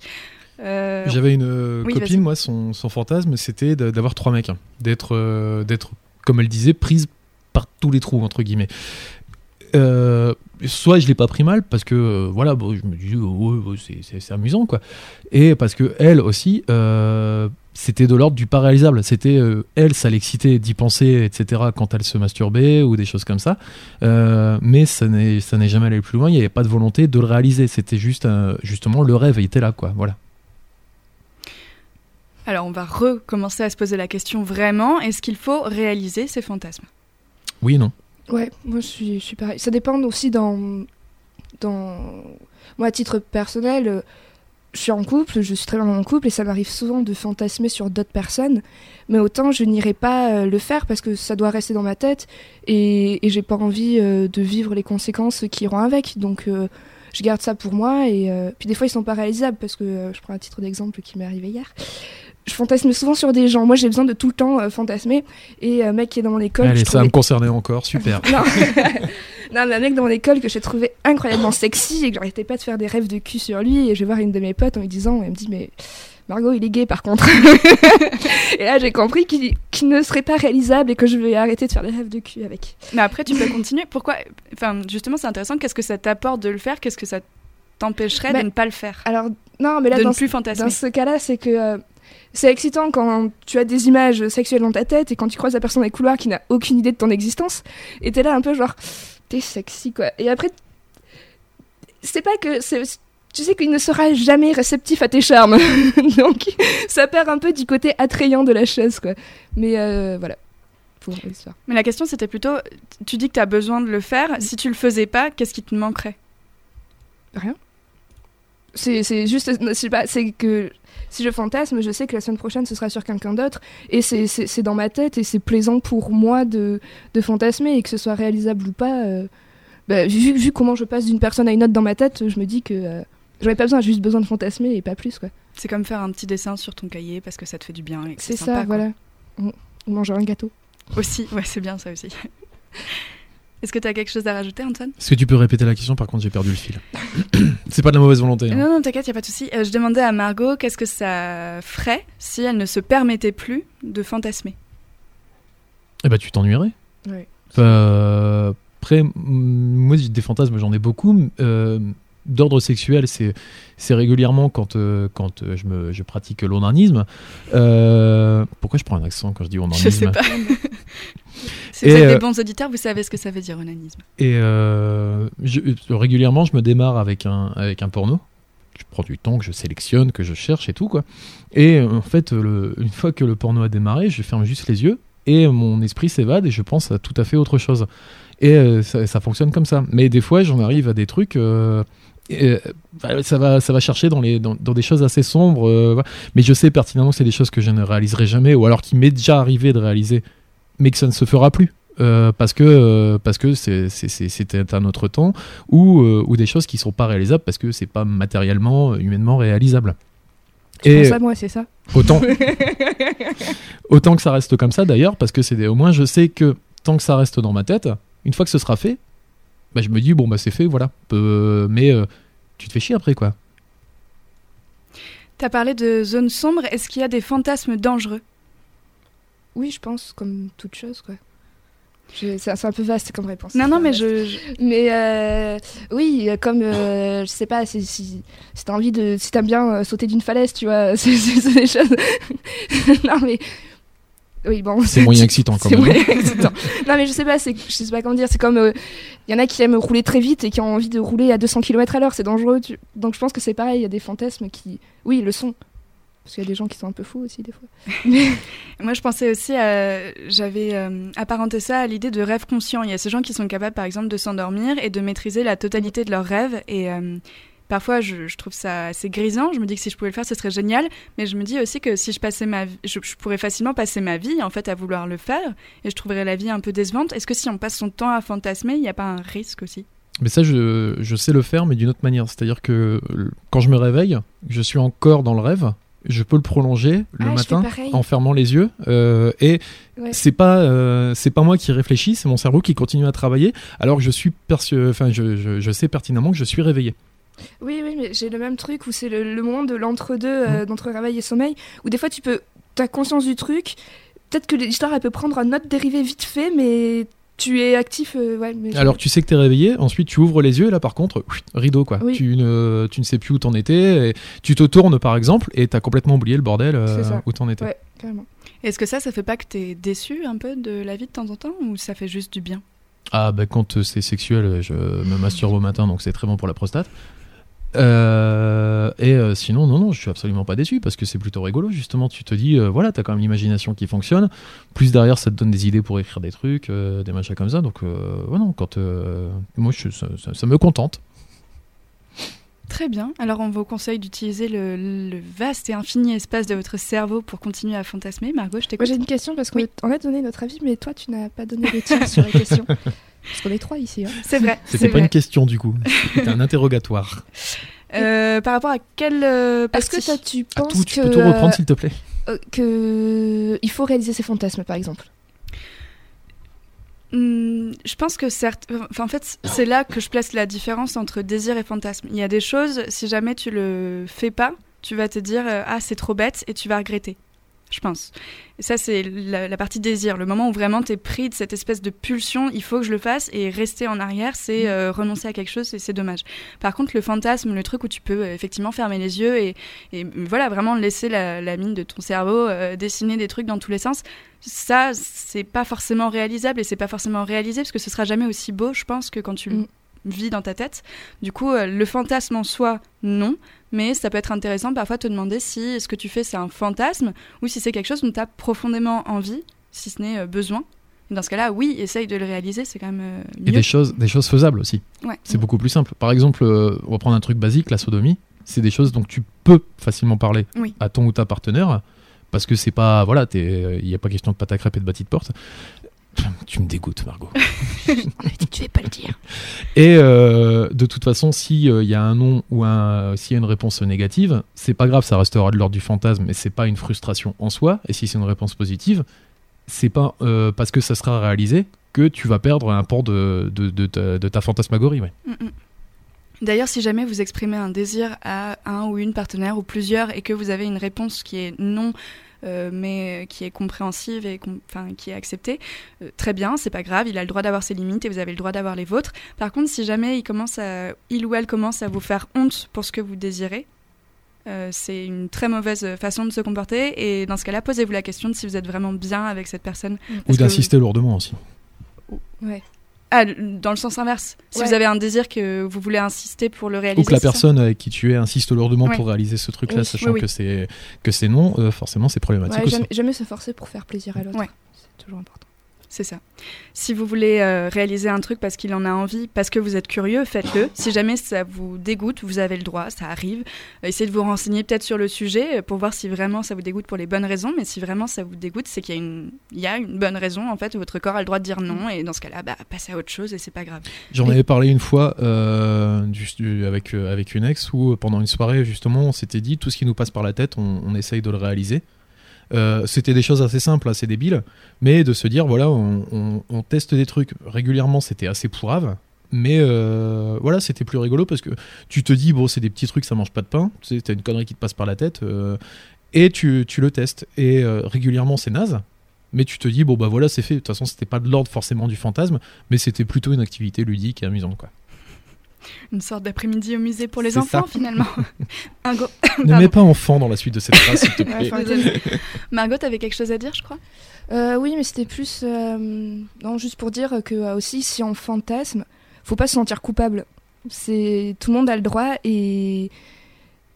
Euh, J'avais une euh, Oui, copine, moi, son, son fantasme, c'était d'avoir trois mecs, hein. d'être, euh, d'être, comme elle disait, prise par tous les trous entre guillemets. Euh, soit je l'ai pas pris mal parce que euh, voilà, bon, je me dis oh, c'est- amusant quoi, et parce que elle aussi, euh, c'était de l'ordre du pas réalisable. C'était elle, ça l'excitait d'y penser, etc. Quand elle se masturbait ou des choses comme ça, mais ça n'est ça n'est jamais allé plus loin. Il n'y avait pas de volonté de le réaliser. C'était juste justement le rêve il était là quoi. Voilà. Alors on va recommencer à se poser la question vraiment, est-ce qu'il faut réaliser ses fantasmes? Oui non. Ouais, moi je suis, pareil. Ça dépend aussi dans, dans moi à titre personnel. euh, Je suis en couple, je suis très bien dans mon couple et ça m'arrive souvent de fantasmer sur d'autres personnes, mais autant je n'irai pas euh, le faire parce que ça doit rester dans ma tête et, j'ai pas envie euh, de vivre les conséquences qui iront avec. Donc je garde ça pour moi et puis des fois ils sont pas réalisables parce que je prends un titre d'exemple qui m'est arrivé hier. Je fantasme souvent sur des gens. Moi j'ai besoin de tout le temps euh, fantasmer et un mec qui est dans mon école. Allez, ça va trouvais me concernait encore, super. non. non, mais un mec dans mon école que j'ai trouvé incroyablement sexy et que j'arrêtais pas de faire des rêves de cul sur lui. Et je vais voir une de mes potes en lui disant, elle me dit, mais Margot, il est gay par contre. et là, j'ai compris qu'il ne serait pas réalisable et que je vais arrêter de faire des rêves de cul avec. Mais après tu peux continuer. Pourquoi Enfin justement c'est intéressant, qu'est-ce que ça t'apporte de le faire? Qu'est-ce que ça t'empêcherait Bah, de ne pas le faire? Alors, non, mais là, De dans, ne plus dans fantasmer ce cas-là, c'est que. euh, c'est excitant quand tu as des images sexuelles dans ta tête et quand tu croises la personne dans les couloirs qui n'a aucune idée de ton existence et t'es là un peu genre t'es sexy quoi. Et après c'est pas que tu sais qu'il ne sera jamais réceptif à tes charmes. Donc ça perd un peu du côté attrayant de la chose quoi. Mais euh, voilà. Pour l'histoire. Mais la question c'était plutôt, tu dis que tu as besoin de le faire, si tu le faisais pas, qu'est-ce qui te manquerait? Rien c'est c'est juste c'est que si je fantasme je sais que la semaine prochaine ce sera sur quelqu'un d'autre et c'est- c'est c'est dans ma tête et c'est plaisant pour moi de, de fantasmer et que ce soit réalisable ou pas euh, bah, vu, vu comment je passe d'une personne à une autre dans ma tête je me dis que euh, j'en ai pas besoin j'ai juste besoin de fantasmer et pas plus quoi C'est comme faire un petit dessin sur ton cahier parce que ça te fait du bien. c'est ça quoi. voilà On- ou manger un gâteau Aussi, ouais, c'est bien ça aussi. Est-ce que tu as quelque chose à rajouter, Antoine? Est-ce que tu peux répéter la question? Par contre, j'ai perdu le fil. c'est pas de la mauvaise volonté. hein. Non, non, t'inquiète, y a pas de souci. Euh, je demandais à Margot qu'est-ce que ça ferait si elle ne se permettait plus de fantasmer. Eh ben, tu t'ennuierais. Ouais. Euh, après, moi, j'ai des fantasmes, j'en ai beaucoup. Euh, D'ordre sexuel, c'est c'est régulièrement quand, euh, quand euh, je, me, je pratique l'onanisme. Euh, pourquoi je prends un accent quand je dis onanisme Je sais pas. si Et, vous êtes euh, des bons auditeurs, vous savez ce que ça veut dire, onanisme. Et euh, je- régulièrement, je me démarre avec un, avec un porno. Je prends du temps, que je sélectionne, que je cherche et tout, quoi. Et euh, en fait, le- une fois que le porno a démarré, je ferme juste les yeux et mon esprit s'évade et je pense à tout à fait autre chose. Et euh, ça, ça fonctionne comme ça. Mais des fois, j'en arrive à des trucs. euh, et, euh, bah, ça, va, ça va chercher dans, les, dans, dans des choses assez sombres. euh, mais je sais pertinemment que c'est des choses que je ne réaliserai jamais, ou alors qui m'est déjà arrivé de réaliser, mais que ça ne se fera plus. Euh, parce que euh, parce que c'était un autre temps ou, euh, ou des choses qui sont pas réalisables parce que c'est pas matériellement humainement réalisable. Tu et penses à moi c'est ça? autant autant que ça reste comme ça d'ailleurs parce que c'est des- au moins je sais que tant que ça reste dans ma tête une fois que ce sera fait bah, je me dis bon bah c'est fait voilà. Mais tu te fais chier après quoi. T'as parlé de zones sombres. Est-ce qu'il y a des fantasmes dangereux? Oui je pense comme toute chose quoi c'est c'est un peu vaste comme réponse Non, non, mais je, je- Mais euh, oui, euh, comme euh, je sais pas, si, si, si t'as envie de, si t'aimes bien euh, sauter d'une falaise, tu vois, c'est des choses. non mais Oui, bon. C'est moyen excitant quand C'est même. moyen excitant. non, mais je sais pas, je sais pas comment dire. C'est comme, euh, il y en a qui aiment rouler très vite et qui ont envie de rouler à 200 km à l'heure. C'est dangereux. tu- Donc je pense que c'est pareil. Il y a des fantasmes qui, oui, le sont. Parce qu'il y a des gens qui sont un peu fous aussi des fois. Moi, je pensais aussi à. J'avais euh, apparenté ça à l'idée de rêve conscient. Il y a ces gens qui sont capables, par exemple, de s'endormir et de maîtriser la totalité de leurs rêves. Et euh, parfois, je, je trouve ça assez grisant. Je me dis que si je pouvais le faire, ce serait génial. Mais je me dis aussi que si je passais ma vie. Je, je pourrais facilement passer ma vie, en fait, à vouloir le faire. Et je trouverais la vie un peu décevante. Est-ce que si on passe son temps à fantasmer, il n'y a pas un risque aussi? Mais ça, je, je sais le faire, mais d'une autre manière. C'est-à-dire que quand je me réveille, je suis encore dans le rêve. Je peux le prolonger le Ah, matin en fermant les yeux. euh, et Ouais. c'est pas euh, c'est pas moi qui réfléchis, c'est mon cerveau qui continue à travailler. Alors que je suis perçu, enfin je, je, je sais pertinemment que je suis réveillé. Oui, oui, mais j'ai le même truc où c'est le, le moment de l'entre-deux, euh, d'entre réveil et sommeil, où des fois tu peux, t'as conscience du truc. Peut-être que l'histoire elle peut prendre un autre dérivé vite fait, mais tu es actif. euh, ouais, mais Alors tu sais que t'es réveillé, ensuite tu ouvres les yeux et là par contre, rideau quoi. Oui. Tu, ne, tu ne sais plus où t'en étais. Et tu te tournes par exemple et t'as complètement oublié le bordel euh, où t'en étais. Ouais. Est-ce que ça, ça fait pas que t'es déçu un peu de la vie de temps en temps Ou ça fait juste du bien? Ah bah quand euh, c'est sexuel, je me masturbe au matin donc c'est très bon pour la prostate. Euh, et euh, sinon, non, non, je suis absolument pas déçu parce que c'est plutôt rigolo. Justement, tu te dis, euh, voilà, t'as quand même l'imagination qui fonctionne. Plus derrière, ça te donne des idées pour écrire des trucs, des machins comme ça. Donc, euh, ouais, quand moi, ça me contente. Très bien. Alors, on vous conseille d'utiliser le, le vaste et infini espace de votre cerveau pour continuer à fantasmer. Margot, je Moi t'écoute. j'ai une question parce qu'on Oui. a donné notre avis, mais toi tu n'as pas donné le tien sur la question. Parce qu'on est trois ici. Hein. C'est vrai. C'était pas vrai. une question du coup, c'était un interrogatoire. Euh, par rapport à quelle euh, Est-ce que toi tu À penses tout, tu que, peux tout reprendre euh, s'il te plaît. euh, que il faut réaliser ses fantasmes par exemple? Hmm, je pense que certes, en fait, c'est là que je place la différence entre désir et fantasme. Il y a des choses, si jamais tu le fais pas, tu vas te dire euh, ah c'est trop bête et tu vas regretter. Je pense. Et ça c'est la, la partie désir, le moment où vraiment tu es pris de cette espèce de pulsion, il faut que je le fasse et rester en arrière, c'est euh, renoncer à quelque chose et c'est dommage. Par contre, le fantasme, le truc où tu peux euh, effectivement fermer les yeux et, et voilà vraiment laisser la, la mine de ton cerveau euh, dessiner des trucs dans tous les sens, ça, c'est pas forcément réalisable et c'est pas forcément réalisé parce que ce sera jamais aussi beau, je pense, que quand tu Mm. vis dans ta tête. Du coup, euh, le fantasme en soi, non, mais ça peut être intéressant parfois de te demander si ce que tu fais c'est un fantasme ou si c'est quelque chose dont tu as profondément envie, si ce n'est euh, besoin. Et dans ce cas-là, oui, essaye de le réaliser, c'est quand même euh, Et des choses, des choses faisables aussi. Ouais. C'est beaucoup plus simple. Par exemple, euh, on va prendre un truc basique, la sodomie. C'est des choses dont tu peux facilement parler Oui. à ton ou ta partenaire parce que c'est pas voilà, il n'y a pas question de pâte à crêpes et de bâti de porte. Tu me dégoûtes, Margot. Tu vais pas le dire. Et euh, de toute façon, s'il y a un non ou un, s'il y a une réponse négative, c'est pas grave, ça restera de l'ordre du fantasme, mais c'est pas une frustration en soi. Et si c'est une réponse positive, c'est pas euh, parce que ça sera réalisé que tu vas perdre un port de, de, de ta, de ta fantasmagorie. Ouais. Mm, mm. D'ailleurs, si jamais vous exprimez un désir à un ou une partenaire ou plusieurs et que vous avez une réponse qui est non, euh, mais qui est compréhensive et com- qui est acceptée, euh, très bien, c'est pas grave, il a le droit d'avoir ses limites et vous avez le droit d'avoir les vôtres. Par contre, si jamais il, commence à, il ou elle commence à vous faire honte pour ce que vous désirez, euh, c'est une très mauvaise façon de se comporter et dans ce cas-là, posez-vous la question de si vous êtes vraiment bien avec cette personne. Ou Parce que- d'insister lourdement aussi. Ouais. Ah, dans le sens inverse. Si Ouais. vous avez un désir que vous voulez insister pour le Ou réaliser. que la personne avec qui tu es insiste lourdement pour réaliser ce truc-là, Oui, sachant oui, oui. que c'est que c'est non, euh, forcément c'est problématique Ouais, aussi. jamais, jamais se forcer pour faire plaisir à l'autre. Ouais. C'est toujours important. C'est ça. Si vous voulez euh, réaliser un truc parce qu'il en a envie, parce que vous êtes curieux, faites-le. Si jamais ça vous dégoûte, vous avez le droit, ça arrive. Euh, essayez de vous renseigner peut-être sur le sujet euh, pour voir si vraiment ça vous dégoûte pour les bonnes raisons. Mais si vraiment ça vous dégoûte, c'est qu'il y a une, il y a une bonne raison. En fait, votre corps a le droit de dire non. Et dans ce cas-là, bah, passez à autre chose et c'est pas grave. J'en avais parlé une fois euh, du- du- avec, euh, avec une ex où pendant une soirée justement on s'était dit tout ce qui nous passe par la tête on, on essaye de le réaliser. Euh, c'était des choses assez simples, assez débiles, mais de se dire voilà on, on- teste des trucs régulièrement c'était assez pourrave. Mais euh, voilà, c'était plus rigolo parce que tu te dis, bon, c'est des petits trucs, ça mange pas de pain, t'as une connerie qui te passe par la tête, euh, et tu, tu le testes. Et régulièrement, c'est naze, mais tu te dis, bon, bah voilà, c'est fait. De toute façon, c'était pas de l'ordre forcément du fantasme, mais c'était plutôt une activité ludique et amusante, quoi. Une sorte d'après-midi au musée pour les enfants, ça. finalement. Gros- Ne mets pas enfant dans la suite de cette phrase, s'il te plaît. Margot, t'avais quelque chose à dire, je crois? Euh, oui, mais c'était plus. euh, non, juste pour dire que euh, aussi, si on fantasme, faut pas se sentir coupable. C'est Tout le monde a le droit et.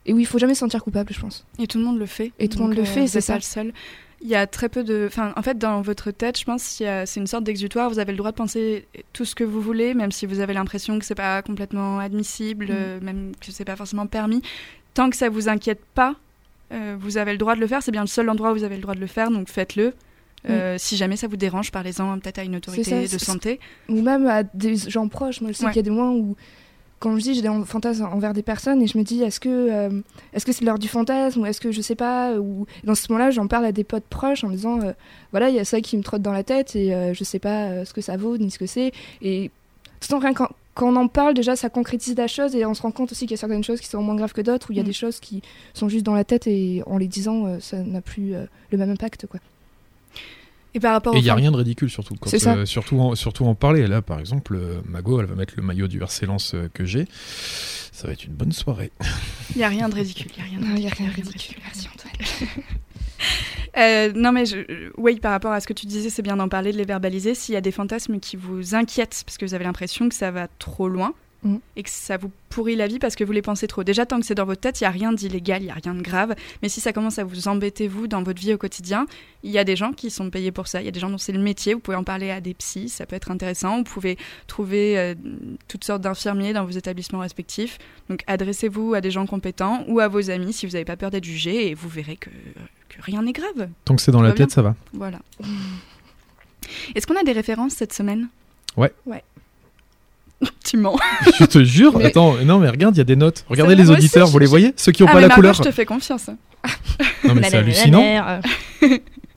Et oui, il faut jamais se sentir coupable, je pense. Et tout le monde le fait. Et tout le monde le fait, c'est ça. pas le seul. Il y a très peu de. Enfin, en fait, dans votre tête, je pense c'est une sorte d'exutoire. Vous avez le droit de penser tout ce que vous voulez, même si vous avez l'impression que c'est pas complètement admissible, Mm. euh, même que c'est pas forcément permis. Tant que ça vous inquiète pas, euh, vous avez le droit de le faire. C'est bien le seul endroit où vous avez le droit de le faire, donc faites-le. Euh, Si jamais ça vous dérange, parlez-en peut-être à une autorité ça, de santé. Ou même à des gens proches. Moi, je sais Ouais. qu'il y a des moments où. Quand je dis j'ai des fantasmes envers des personnes et je me dis est-ce que euh, est-ce que c'est l'heure du fantasme ou est-ce que je sais pas ou dans ce moment-là j'en parle à des potes proches en me disant euh, voilà il y a ça qui me trotte dans la tête et euh, je sais pas euh, ce que ça vaut ni ce que c'est et tout en rien quand, quand on en parle déjà ça concrétise la chose et on se rend compte aussi qu'il y a certaines choses qui sont moins graves que d'autres où il y a Mm. des choses qui sont juste dans la tête et en les disant ça n'a plus le même impact quoi Et par rapport il n'y a rien de ridicule surtout. Quand, C'est ça. euh, surtout, en, surtout en parler. Là, par exemple, euh, Mago, elle va mettre le maillot du RC Lens euh, que j'ai. Ça va être une bonne soirée. il y a rien de ridicule. Il y a rien de Non, il y a ridicule, rien de ridicule merci Antoine Euh, non, mais je, oui, par rapport à ce que tu disais, c'est bien d'en parler, de les verbaliser. S'il y a des fantasmes qui vous inquiètent parce que vous avez l'impression que ça va trop loin Et que ça vous pourrit la vie parce que vous les pensez trop. Déjà, tant que c'est dans votre tête, il n'y a rien d'illégal, il n'y a rien de grave. Mais si ça commence à vous embêter, vous, dans votre vie au quotidien, il y a des gens qui sont payés pour ça. Il y a des gens dont c'est le métier. Vous pouvez en parler à des psys, ça peut être intéressant. Vous pouvez trouver euh, toutes sortes d'infirmiers dans vos établissements respectifs. Donc, adressez-vous à des gens compétents ou à vos amis si vous n'avez pas peur d'être jugé et vous verrez que, que rien n'est grave. Tant que c'est dans Tout la bien. tête, ça va. Voilà. Est-ce qu'on a des références cette semaine? Ouais. Ouais. tu mens. Je te jure. Mais- Attends, non, mais regarde, il y a des notes. Regardez les aussi, auditeurs, je- vous les voyez Ceux qui n'ont ah, pas mais la Margot, couleur. je te fais confiance. Non, mais c'est hallucinant.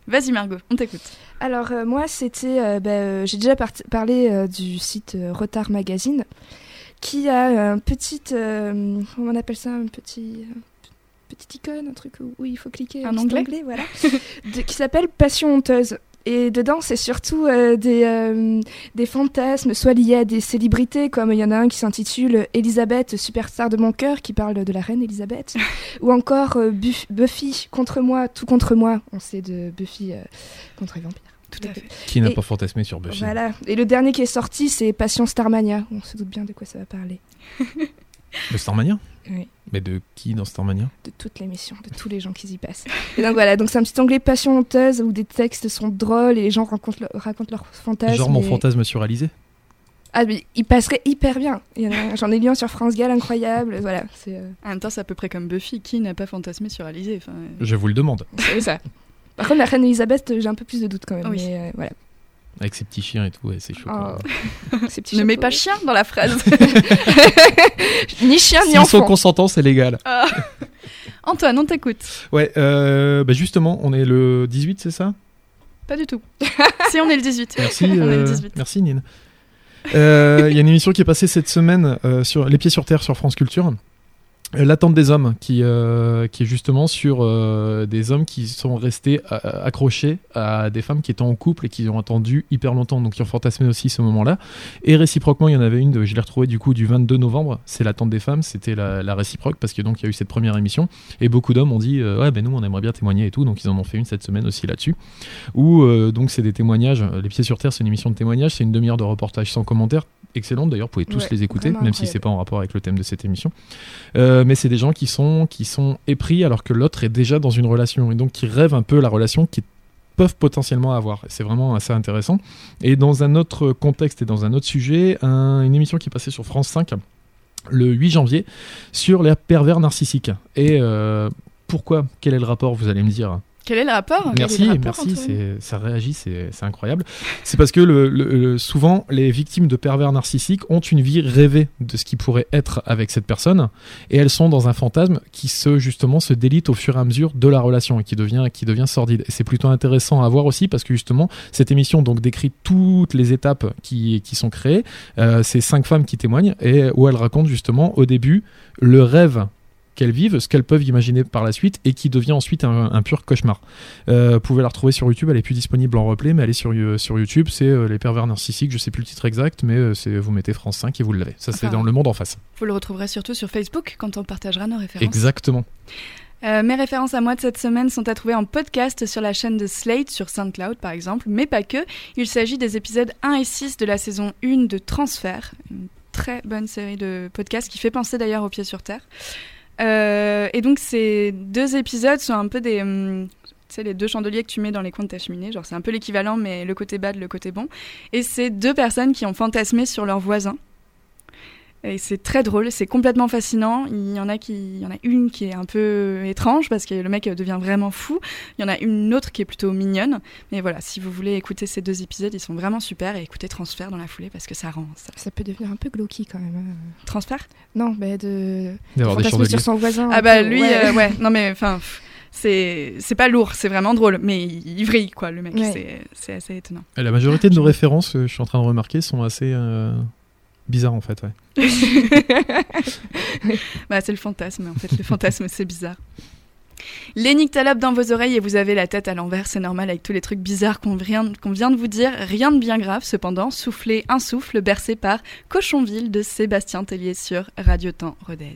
Vas-y Margot, on t'écoute. Alors euh, moi, c'était, euh, bah, euh, j'ai déjà par- parlé euh, du site euh, Retard Magazine, qui a un petit, euh, comment on appelle ça, un petit, petite icône, un truc où, où il faut cliquer, Un onglet voilà, de- qui s'appelle Passion honteuse. Et dedans, c'est surtout euh, des, euh, des fantasmes, soit liés à des célébrités, comme il y en a un qui s'intitule Elisabeth, superstar de mon cœur, qui parle de la reine Elisabeth, ou encore euh, Buff- Buffy, contre moi, tout contre moi. On sait de Buffy euh, contre les vampires. Tout à fait. Qui n'a pas fantasmé sur Buffy Voilà. Et le dernier qui est sorti, c'est Passion Starmania. On se doute bien de quoi ça va parler. De Starmania? Oui. Mais de qui dans Starmania De toute l'émission, de tous les gens qui y passent. Et donc voilà, donc c'est un petit onglet Passion honteuse où des textes sont drôles et les gens racontent, leur- racontent leurs fantasmes. Genre mon et- fantasme surréalisé Ah, mais il passerait hyper bien. J'en ai lu un sur France Gall incroyable. Voilà, c'est euh, En même temps, c'est à peu près comme Buffy. Qui n'a pas fantasmé sur Alizé enfin, euh, Je vous le demande. c'est ça. Par contre, la reine Elisabeth, j'ai un peu plus de doutes quand même. Oui. Mais euh, voilà. Avec ses petits chiens et tout, ouais, c'est chaud. Oh. Ces Ne mets pas chien dans la phrase. ni chien ni S'ils sont enfant. consentants, c'est légal. Antoine, on t'écoute. Ouais, euh, bah justement, on est le 18, c'est ça? Pas du tout. si, on est le 18. Merci, On est le euh, 18. merci Nine. Euh, Il y a une émission qui est passée cette semaine euh, sur Les Pieds sur Terre sur France Culture. Euh, L'attente des hommes, qui, euh, qui est justement sur euh, des hommes qui sont restés accrochés à des femmes qui étaient en couple et qui ont attendu hyper longtemps, donc qui ont fantasmé aussi ce moment-là. Et réciproquement, il y en avait une, de- je l'ai retrouvée du coup du 22 novembre, c'est l'attente des femmes, c'était la, la réciproque, parce que donc il y a eu cette première émission, et beaucoup d'hommes ont dit, euh, ouais ben nous on aimerait bien témoigner et tout, donc ils en ont fait une cette semaine aussi là-dessus, où donc c'est des témoignages, Les Pieds sur Terre c'est une émission de témoignages, c'est une demi-heure de reportage sans commentaire, excellente d'ailleurs, vous pouvez tous Ouais, les écouter, même si incroyable. c'est pas en rapport avec le thème de cette émission. Euh, mais c'est des gens qui sont, épris alors que l'autre est déjà dans une relation, et donc qui rêvent un peu la relation qu'ils peuvent potentiellement avoir. C'est vraiment assez intéressant. Et dans un autre contexte et dans un autre sujet, un- une émission qui est passée sur France 5 le 8 janvier sur les pervers narcissiques. Et euh, pourquoi? Quel est le rapport? Vous allez me dire. Quel est le rapport? Merci, le rapport, merci, c'est- ça réagit, c'est c'est incroyable. C'est parce que le, le- le- souvent, les victimes de pervers narcissiques ont une vie rêvée de ce qui pourrait être avec cette personne, et elles sont dans un fantasme qui se justement se délite au fur et à mesure de la relation et qui devient qui devient sordide. Et c'est plutôt intéressant à voir aussi parce que justement, cette émission donc décrit toutes les étapes qui, qui sont créées. Euh, c'est cinq femmes qui témoignent et où elles racontent justement au début le rêve qu'elles vivent, ce qu'elles peuvent imaginer par la suite et qui devient ensuite un, un pur cauchemar. Euh, vous pouvez la retrouver sur YouTube, elle est plus disponible en replay, mais elle est sur, euh, sur YouTube, c'est euh, Les pervers narcissiques, je sais plus le titre exact, mais c'est vous mettez France 5 et vous l'avez. Ça c'est Enfin, dans le monde en face. Vous le retrouverez surtout sur Facebook quand on partagera nos références. Exactement. Euh, mes références à moi de cette semaine sont à trouver en podcast sur la chaîne de Slate, sur SoundCloud par exemple, mais pas que. Il s'agit des épisodes 1 et 6 de la saison 1 de Transfert, une très bonne série de podcasts qui fait penser d'ailleurs aux pieds sur terre. Euh, et donc ces deux épisodes sont un peu des... hum, tu sais, les deux chandeliers que tu mets dans les coins de ta cheminée, genre c'est un peu l'équivalent, mais le côté bad, le côté bon. Et c'est deux personnes qui ont fantasmé sur leurs voisins. Et c'est très drôle, c'est complètement fascinant. Il y en a qui, il y en a une qui est un peu étrange parce que le mec devient vraiment fou. Il y en a une autre qui est plutôt mignonne. Mais voilà, si vous voulez écouter ces deux épisodes, ils sont vraiment super et écoutez Transfert dans la foulée parce que ça rend ça. Ça peut devenir un peu glauque quand même. hein. Transfert? Non, mais de. D'avoir des chandeliers. sur son voisin. Ah un bah peu, lui, ouais. euh, ouais. Non mais enfin, c'est c'est pas lourd, c'est vraiment drôle, mais il vrille quoi, le mec. Ouais. C'est c'est assez étonnant. Et la majorité de nos références, euh, je suis en train de remarquer, sont assez euh, bizarres en fait. Ouais. Bah, c'est le fantasme, en fait. Le fantasme, c'est bizarre. Les nyctalopes dans vos oreilles et vous avez la tête à l'envers, c'est normal avec tous les trucs bizarres qu'on vient, vient de vous dire. Rien de bien grave, cependant. Soufflez un souffle bercé par Cochonville de Sébastien Tellier sur Radio Temps Rodez.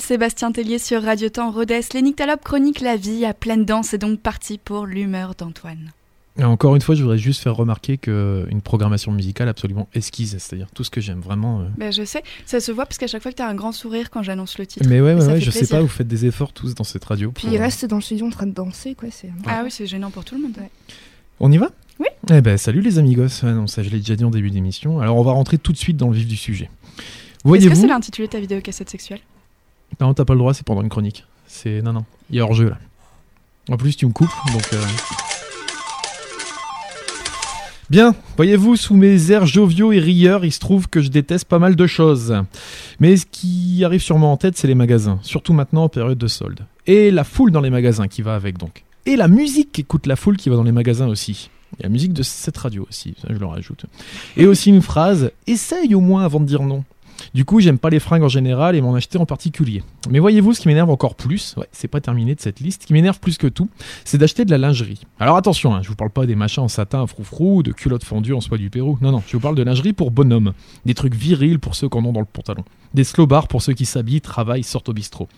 Sébastien Tellier sur Radio Temps Rodez. Les nyctalopes chroniquent la vie à pleine dent, c'est donc parti pour l'humeur d'Antoine. Encore une fois, je voudrais juste faire remarquer qu'une programmation musicale absolument esquisse, c'est-à-dire tout ce que j'aime vraiment. euh. Ben, je sais, ça se voit parce qu'à chaque fois que tu as un grand sourire quand j'annonce le titre. Mais ouais, ouais, ouais, je sais pas, vous faites des efforts tous dans cette radio. Puis pour- il reste dans le studio en train de danser, quoi. C'est. Ah oui, c'est gênant pour tout le monde. Ouais. On y va? Oui. Eh ben, salut les amigos. Ah non, ça, je l'ai déjà dit en début d'émission. Alors, on va rentrer tout de suite dans le vif du sujet. Est-ce que Voyez-vous c'est l'intitulé de ta vidéo cassette sexuelle? Non, t'as pas le droit, c'est pendant une chronique. C'est non, non, il y a hors jeu là. En plus, tu me coupes, donc. euh. Bien, voyez-vous, sous mes airs joviaux et rieurs, il se trouve que je déteste pas mal de choses. Mais ce qui arrive sûrement en tête, c'est les magasins, surtout maintenant en période de solde. Et la foule dans les magasins qui va avec donc. Et la musique qu'écoute la foule qui va dans les magasins aussi. Et la musique de cette radio aussi, ça je le rajoute. Et aussi une phrase, essaye au moins avant de dire non. Du coup, j'aime pas les fringues en général et m'en acheter en particulier. Mais voyez-vous, ce qui m'énerve encore plus, ouais, c'est pas terminé de cette liste, ce qui m'énerve plus que tout, c'est d'acheter de la lingerie. Alors attention, hein, je vous parle pas des machins en satin à froufrou ou de culottes fondues en soie du Pérou. Non, non, je vous parle de lingerie pour bonhomme. Des trucs virils pour ceux qui en ont dans le pantalon. Des slow bars pour ceux qui s'habillent, travaillent, sortent au bistrot.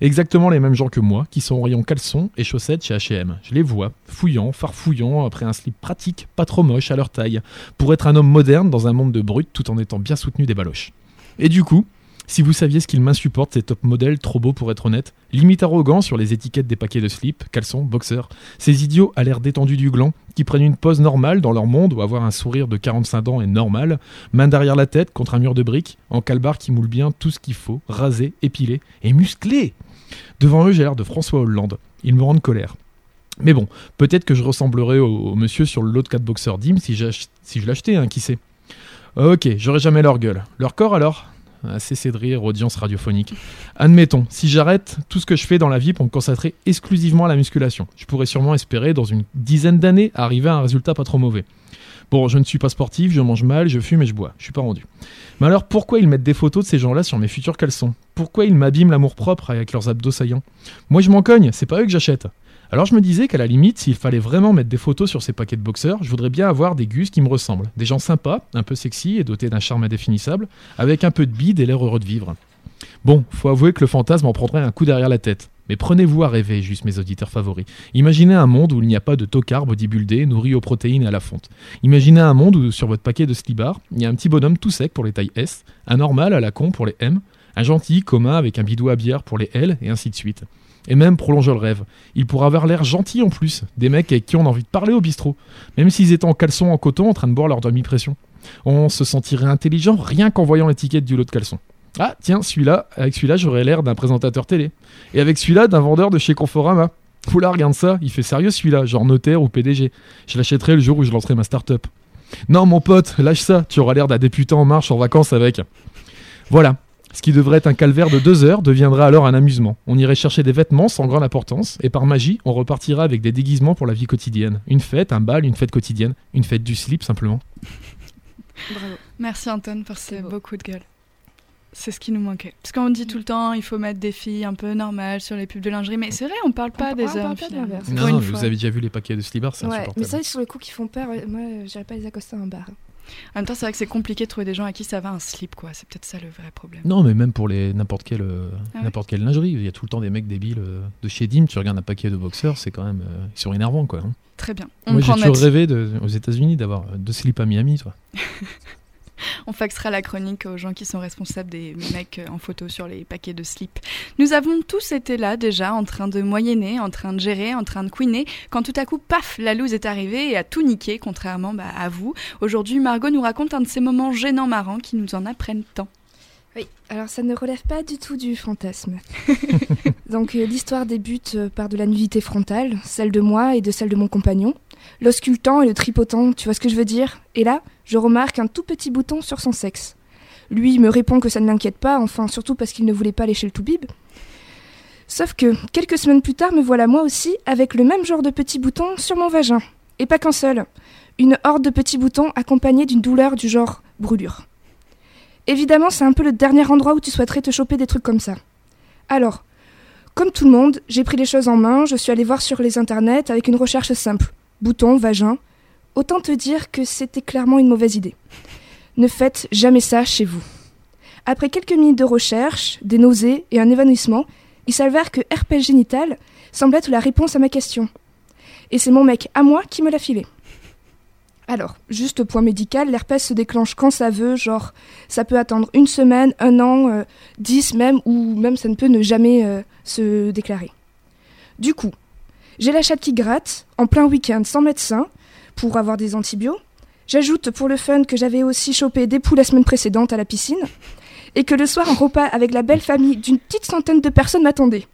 Exactement les mêmes gens que moi, qui sont au rayon caleçons et chaussettes chez H&M. Je les vois, fouillant, farfouillant, après un slip pratique, pas trop moche à leur taille, pour être un homme moderne dans un monde de brut tout en étant bien soutenu des baloches. Et du coup, si vous saviez ce qu'ils m'insupportent, ces top modèles trop beaux pour être honnête, limite arrogants sur les étiquettes des paquets de slip, caleçons, boxers, ces idiots à l'air détendu du gland, qui prennent une pose normale dans leur monde ou avoir un sourire de 45 ans est normal, main derrière la tête contre un mur de briques, en calbar qui moule bien tout ce qu'il faut, rasé, épilé et musclé. Devant eux, j'ai l'air de François Hollande. Ils me rendent colère. Mais bon, peut-être que je ressemblerai au, monsieur sur le lot de 4 boxeurs d'Im si, si je l'achetais, hein, qui sait. Ok, j'aurai jamais leur gueule. Leur corps alors? Cessez de rire, audience radiophonique. Admettons, si j'arrête tout ce que je fais dans la vie pour me consacrer exclusivement à la musculation, je pourrais sûrement espérer, dans une dizaine d'années, arriver à un résultat pas trop mauvais. Bon, je ne suis pas sportif, je mange mal, je fume et je bois. Je suis pas rendu. Mais alors pourquoi ils mettent des photos de ces gens-là sur mes futurs caleçons? Pourquoi ils m'abîment l'amour-propre avec leurs abdos saillants? Moi je m'en cogne, c'est pas eux que j'achète. Alors je me disais qu'à la limite, s'il fallait vraiment mettre des photos sur ces paquets de boxeurs, je voudrais bien avoir des gus qui me ressemblent. Des gens sympas, un peu sexy et dotés d'un charme indéfinissable, avec un peu de bide et l'air heureux de vivre. Bon, faut avouer que le fantasme en prendrait un coup derrière la tête. Mais prenez-vous à rêver, juste mes auditeurs favoris. Imaginez un monde où il n'y a pas de tocard bodybuildé, nourri aux protéines et à la fonte. Imaginez un monde où sur votre paquet de slibars, il y a un petit bonhomme tout sec pour les tailles S, un normal à la con pour les M, un gentil commun avec un bidou à bière pour les L, et ainsi de suite. Et même, prolongeons le rêve, il pourra avoir l'air gentil en plus, des mecs avec qui on a envie de parler au bistrot, même s'ils étaient en caleçon en coton en train de boire leur demi-pression. On se sentirait intelligent rien qu'en voyant l'étiquette du lot de caleçon. Ah, tiens, celui-là, avec celui-là, j'aurais l'air d'un présentateur télé. Et avec celui-là, d'un vendeur de chez Conforama. Oula, regarde ça, il fait sérieux celui-là, genre notaire ou PDG. Je l'achèterai le jour où je lancerai ma start-up. Non, mon pote, lâche ça, tu auras l'air d'un député en marche en vacances avec. Voilà. Ce qui devrait être un calvaire de deux heures deviendra alors un amusement. On irait chercher des vêtements sans grande importance, et par magie, on repartira avec des déguisements pour la vie quotidienne. Une fête, un bal, une fête quotidienne, une fête du slip simplement. Bravo. Merci Anton pour ces C'est beau. beaux coups de gueule. C'est ce qui nous manquait. Parce qu'on dit tout le temps, il faut mettre des filles un peu normales sur les pubs de lingerie. Mais c'est vrai, on parle pas On des parle hommes. pas Non, fois. vous avez déjà vu les paquets de slibars, c'est Ouais, insupportable. mais ça, sur le coup, qui font peur, moi, euh, j'irais pas les accoster à un bar. En même temps, c'est vrai que c'est compliqué de trouver des gens à qui ça va un slip, quoi. C'est peut-être ça le vrai problème. Non, mais même pour les n'importe quelle euh, Ah ouais quelle lingerie, il y a tout le temps des mecs débiles euh, de chez Dim. Tu regardes un paquet de boxeurs, c'est quand même euh, ils sont énervants quoi. hein. Très bien. On Moi j'ai toujours rêvé de, aux États-Unis d'avoir deux slips à Miami, toi. On faxera la chronique aux gens qui sont responsables des mecs euh, en photo sur les paquets de slip. Nous avons tous été là déjà, en train de moyenner, en train de gérer, en train de couiner, quand tout à coup, paf, la loose est arrivée et a tout niqué, contrairement bah, à vous. Aujourd'hui, Margot nous raconte un de ces moments gênants marrants qui nous en apprennent tant. Oui, alors ça ne relève pas du tout du fantasme. Donc euh, l'histoire débute euh, par de la nudité frontale, celle de moi et de celle de mon compagnon, l'auscultant et le tripotant, tu vois ce que je veux dire? Et là, je remarque un tout petit bouton sur son sexe. Lui me répond que ça ne l'inquiète pas, enfin surtout parce qu'il ne voulait pas lécher le toubib. Sauf que, quelques semaines plus tard, me voilà moi aussi avec le même genre de petit bouton sur mon vagin. Et pas qu'un seul. Une horde de petits boutons accompagnés d'une douleur du genre brûlure. Évidemment, c'est un peu le dernier endroit où tu souhaiterais te choper des trucs comme ça. Alors, comme tout le monde, j'ai pris les choses en main, je suis allée voir sur les internets avec une recherche simple. Bouton, vagin. Autant te dire que c'était clairement une mauvaise idée. Ne faites jamais ça chez vous. Après quelques minutes de recherche, des nausées et un évanouissement, il s'avère que herpès génital semble être la réponse à ma question. Et c'est mon mec à moi qui me l'a filé. Alors, juste point médical, l'herpès se déclenche quand ça veut, genre ça peut attendre une semaine, un an, euh, dix même, ou même ça ne peut ne jamais euh, se déclarer. Du coup, j'ai la chatte qui gratte, en plein week-end sans médecin, pour avoir des antibiotiques. J'ajoute pour le fun que j'avais aussi chopé des poules la semaine précédente à la piscine, et que le soir un repas avec la belle famille d'une petite centaine de personnes m'attendait.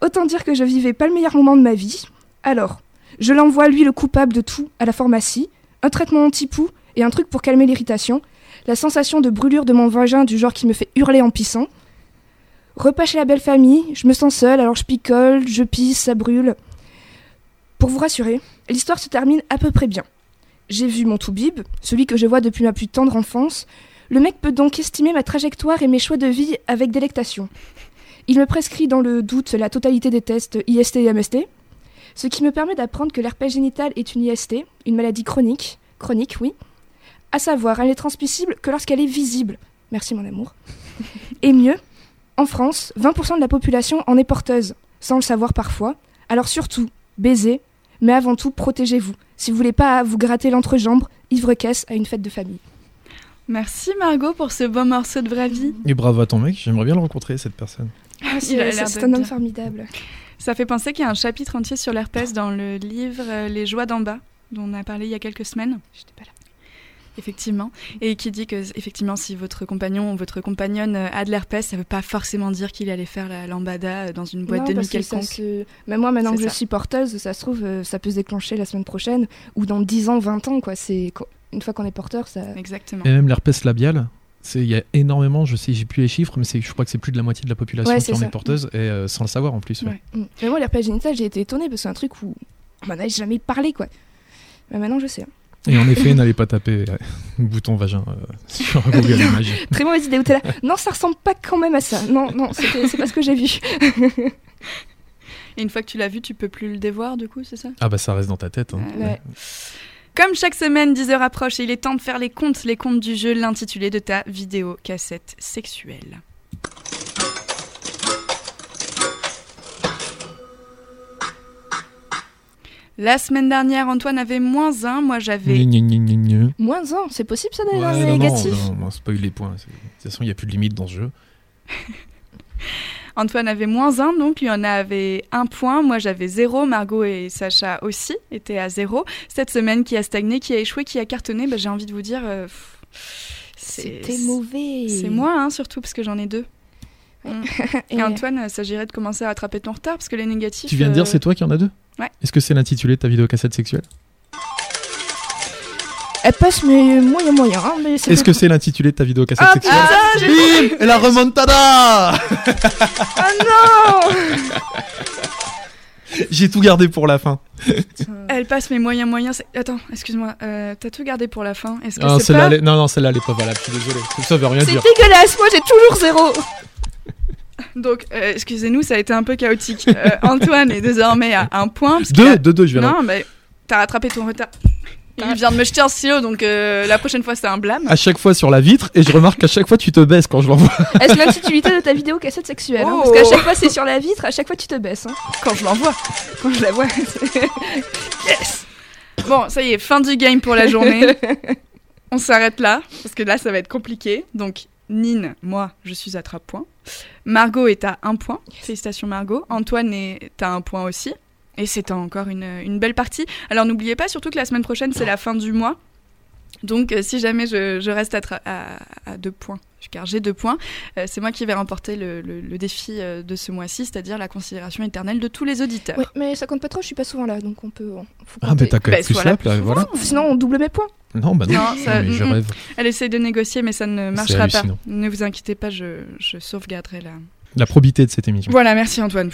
Autant dire que je vivais pas le meilleur moment de ma vie. Alors, je l'envoie lui le coupable de tout à la pharmacie, un traitement anti-poux et un truc pour calmer l'irritation, la sensation de brûlure de mon vagin du genre qui me fait hurler en pissant. Repas chez la belle famille, je me sens seule, alors je picole, je pisse, ça brûle. Pour vous rassurer, l'histoire se termine à peu près bien. J'ai vu mon toubib, celui que je vois depuis ma plus tendre enfance. Le mec peut donc estimer ma trajectoire et mes choix de vie avec délectation. Il me prescrit dans le doute la totalité des tests IST et MST, ce qui me permet d'apprendre que l'herpès génital est une IST, une maladie chronique, chronique oui, à savoir elle n'est transmissible que lorsqu'elle est visible. Merci mon amour. Et mieux, en France, 20% de la population en est porteuse, sans le savoir parfois. Alors surtout, baisez, mais avant tout, protégez-vous. Si vous voulez pas vous gratter l'entrejambe, ivre-caisse à une fête de famille. Merci Margot pour ce beau morceau de vraie vie. Et bravo à ton mec, j'aimerais bien le rencontrer, cette personne. Ah, Il a c'est un homme bien. formidable. Ça fait penser qu'il y a un chapitre entier sur l'herpès dans le livre euh, Les joies d'en bas, dont on a parlé il y a quelques semaines. J'étais pas là. Effectivement. Et qui dit que, effectivement, si votre compagnon ou votre compagnonne euh, a de l'herpès, ça veut pas forcément dire qu'il allait faire la lambada euh, dans une boîte Non, de nuit quelconque. se- Même moi, maintenant que je suis porteuse, ça se trouve, ça peut se déclencher la semaine prochaine ou dans 10 ans, 20 ans. Quoi. Une fois qu'on est porteur, ça. Exactement. Et même l'herpès labial, il y a énormément, je sais, j'ai plus les chiffres, mais je crois que c'est plus de la moitié de la population Ouais, qui en ça. est porteuse, et euh, sans le savoir en plus. ouais. Ouais. Mm. Mais moi, l'herpès génital, j'ai été étonnée parce que c'est un truc où on m'en avait jamais parlé. quoi. Mais maintenant, je sais. hein. Et en effet, n'allez pas taper euh, bouton vagin euh, sur Google Images. Très mauvaise idée. Où t'es là Non, ça ressemble pas quand même à ça. Non, non, c'est pas ce que j'ai vu. Et une fois que tu l'as vu, tu peux plus le dévoir, du coup, c'est ça? Ah bah ça reste dans ta tête. hein. Comme chaque semaine, 10 heures approche et il est temps de faire les comptes, les comptes du jeu, l'intitulé de ta vidéo cassette sexuelle. La semaine dernière, Antoine avait moins 1, moi j'avais... Gna, gna, gna, gna, gna. Moins 1, c'est possible ça d'aller Ouais, le non, non, négatif non, non, spoil les points. c'est- De toute façon, il n'y a plus de limite dans ce jeu. Antoine avait moins 1, donc lui en avait un point. Moi j'avais 0. Margot et Sacha aussi étaient à 0. Cette semaine qui a stagné, qui a échoué, qui a cartonné, bah, j'ai envie de vous dire. euh, C'était mauvais. C'est moi, hein, surtout parce que j'en ai deux. Mm. Et Et Antoine, il s'agirait de commencer à rattraper ton retard parce que les négatifs. Tu viens de dire euh, c'est toi qui en as deux? Ouais. Est-ce que c'est l'intitulé de ta vidéo cassette sexuelle? Elle passe, mais moyen, moyen. hein, mais c'est Est-ce que c'est l'intitulé de ta vidéo cassette Ah, sexuelle Ah, j'ai- Bim Et la remontada Ah non J'ai tout gardé pour la fin. Elle passe mes moyens moyens. c'est- Attends, excuse-moi. euh, T'as tout gardé pour la fin? Est-ce que Ah, c'est celle-là, pas... elle est- Non, non, celle-là, elle est pas valable. Je suis désolé. Ça veut rien C'est dire. dégueulasse, moi j'ai toujours zéro Donc, euh, excusez-nous, ça a été un peu chaotique. Euh, Antoine est désormais à un point. parce qu'il Deux, a- deux, deux, je viens Non, mais t'as rattrapé ton retard. Il vient de me jeter un stylo, donc euh, la prochaine fois c'est un blâme. À chaque fois sur la vitre, et je remarque qu'à chaque fois tu te baisses quand je l'envoie. Est-ce l'intitulité de ta vidéo cassette sexuelle hein, Oh. Parce qu'à chaque fois c'est sur la vitre, à chaque fois tu te baisses. hein. Quand je l'envoie. Quand je la vois. yes Bon, ça y est, fin du game pour la journée. On s'arrête là, parce que là ça va être compliqué. Donc, Nine, moi, je suis à 3 points. Margot est à 1 point. Félicitations Margot. Antoine est à 1 point aussi. Et c'est encore une, une belle partie. Alors n'oubliez pas surtout que la semaine prochaine c'est la fin du mois. Donc euh, si jamais je, je reste à, tra- à, à deux points, car j'ai deux points, euh, c'est moi qui vais remporter le, le- le défi euh, de ce mois-ci, c'est-à-dire la considération éternelle de tous les auditeurs. Ouais, mais ça compte pas trop, je suis pas souvent là, donc on peut. on- faut Ah, mais t'as quand Bah, même plus sois là là, voilà. Sinon on double mes points. Non, bah non. Non, ça- mais je rêve. Elle essaye de négocier, mais ça ne marchera pas. Ne vous inquiétez pas, je, je sauvegarderai la. La probité de cette émission. Voilà, merci Antoine.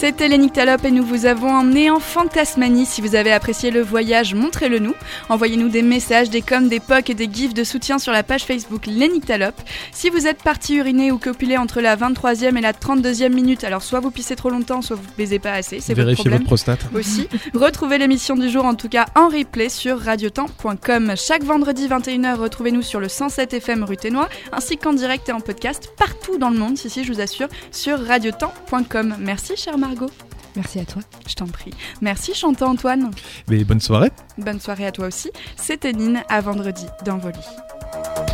C'était Nyctalopes et nous vous avons emmené en Fantasmanie. Si vous avez apprécié le voyage, montrez-le nous. Envoyez-nous des messages, des coms, des pocs et des gifs de soutien sur la page Facebook Nyctalopes. Si vous êtes parti uriner ou copuler entre la 23e et la 32e minute, alors soit vous pissez trop longtemps, soit vous baisez pas assez, c'est votre Vérifiez problème. votre prostate. aussi. Retrouvez l'émission du jour en tout cas en replay sur radiotemps.com. Chaque vendredi 21h, retrouvez-nous sur le 107 FM rue Ténois, ainsi qu'en direct et en podcast partout dans le monde, si si je vous assure, sur radiotemps.com. Merci chère Margot, Merci à toi. je t'en prie. Merci chantant Antoine. Mais bonne soirée. Bonne soirée à toi aussi. C'était Nine, à vendredi dans vos lits.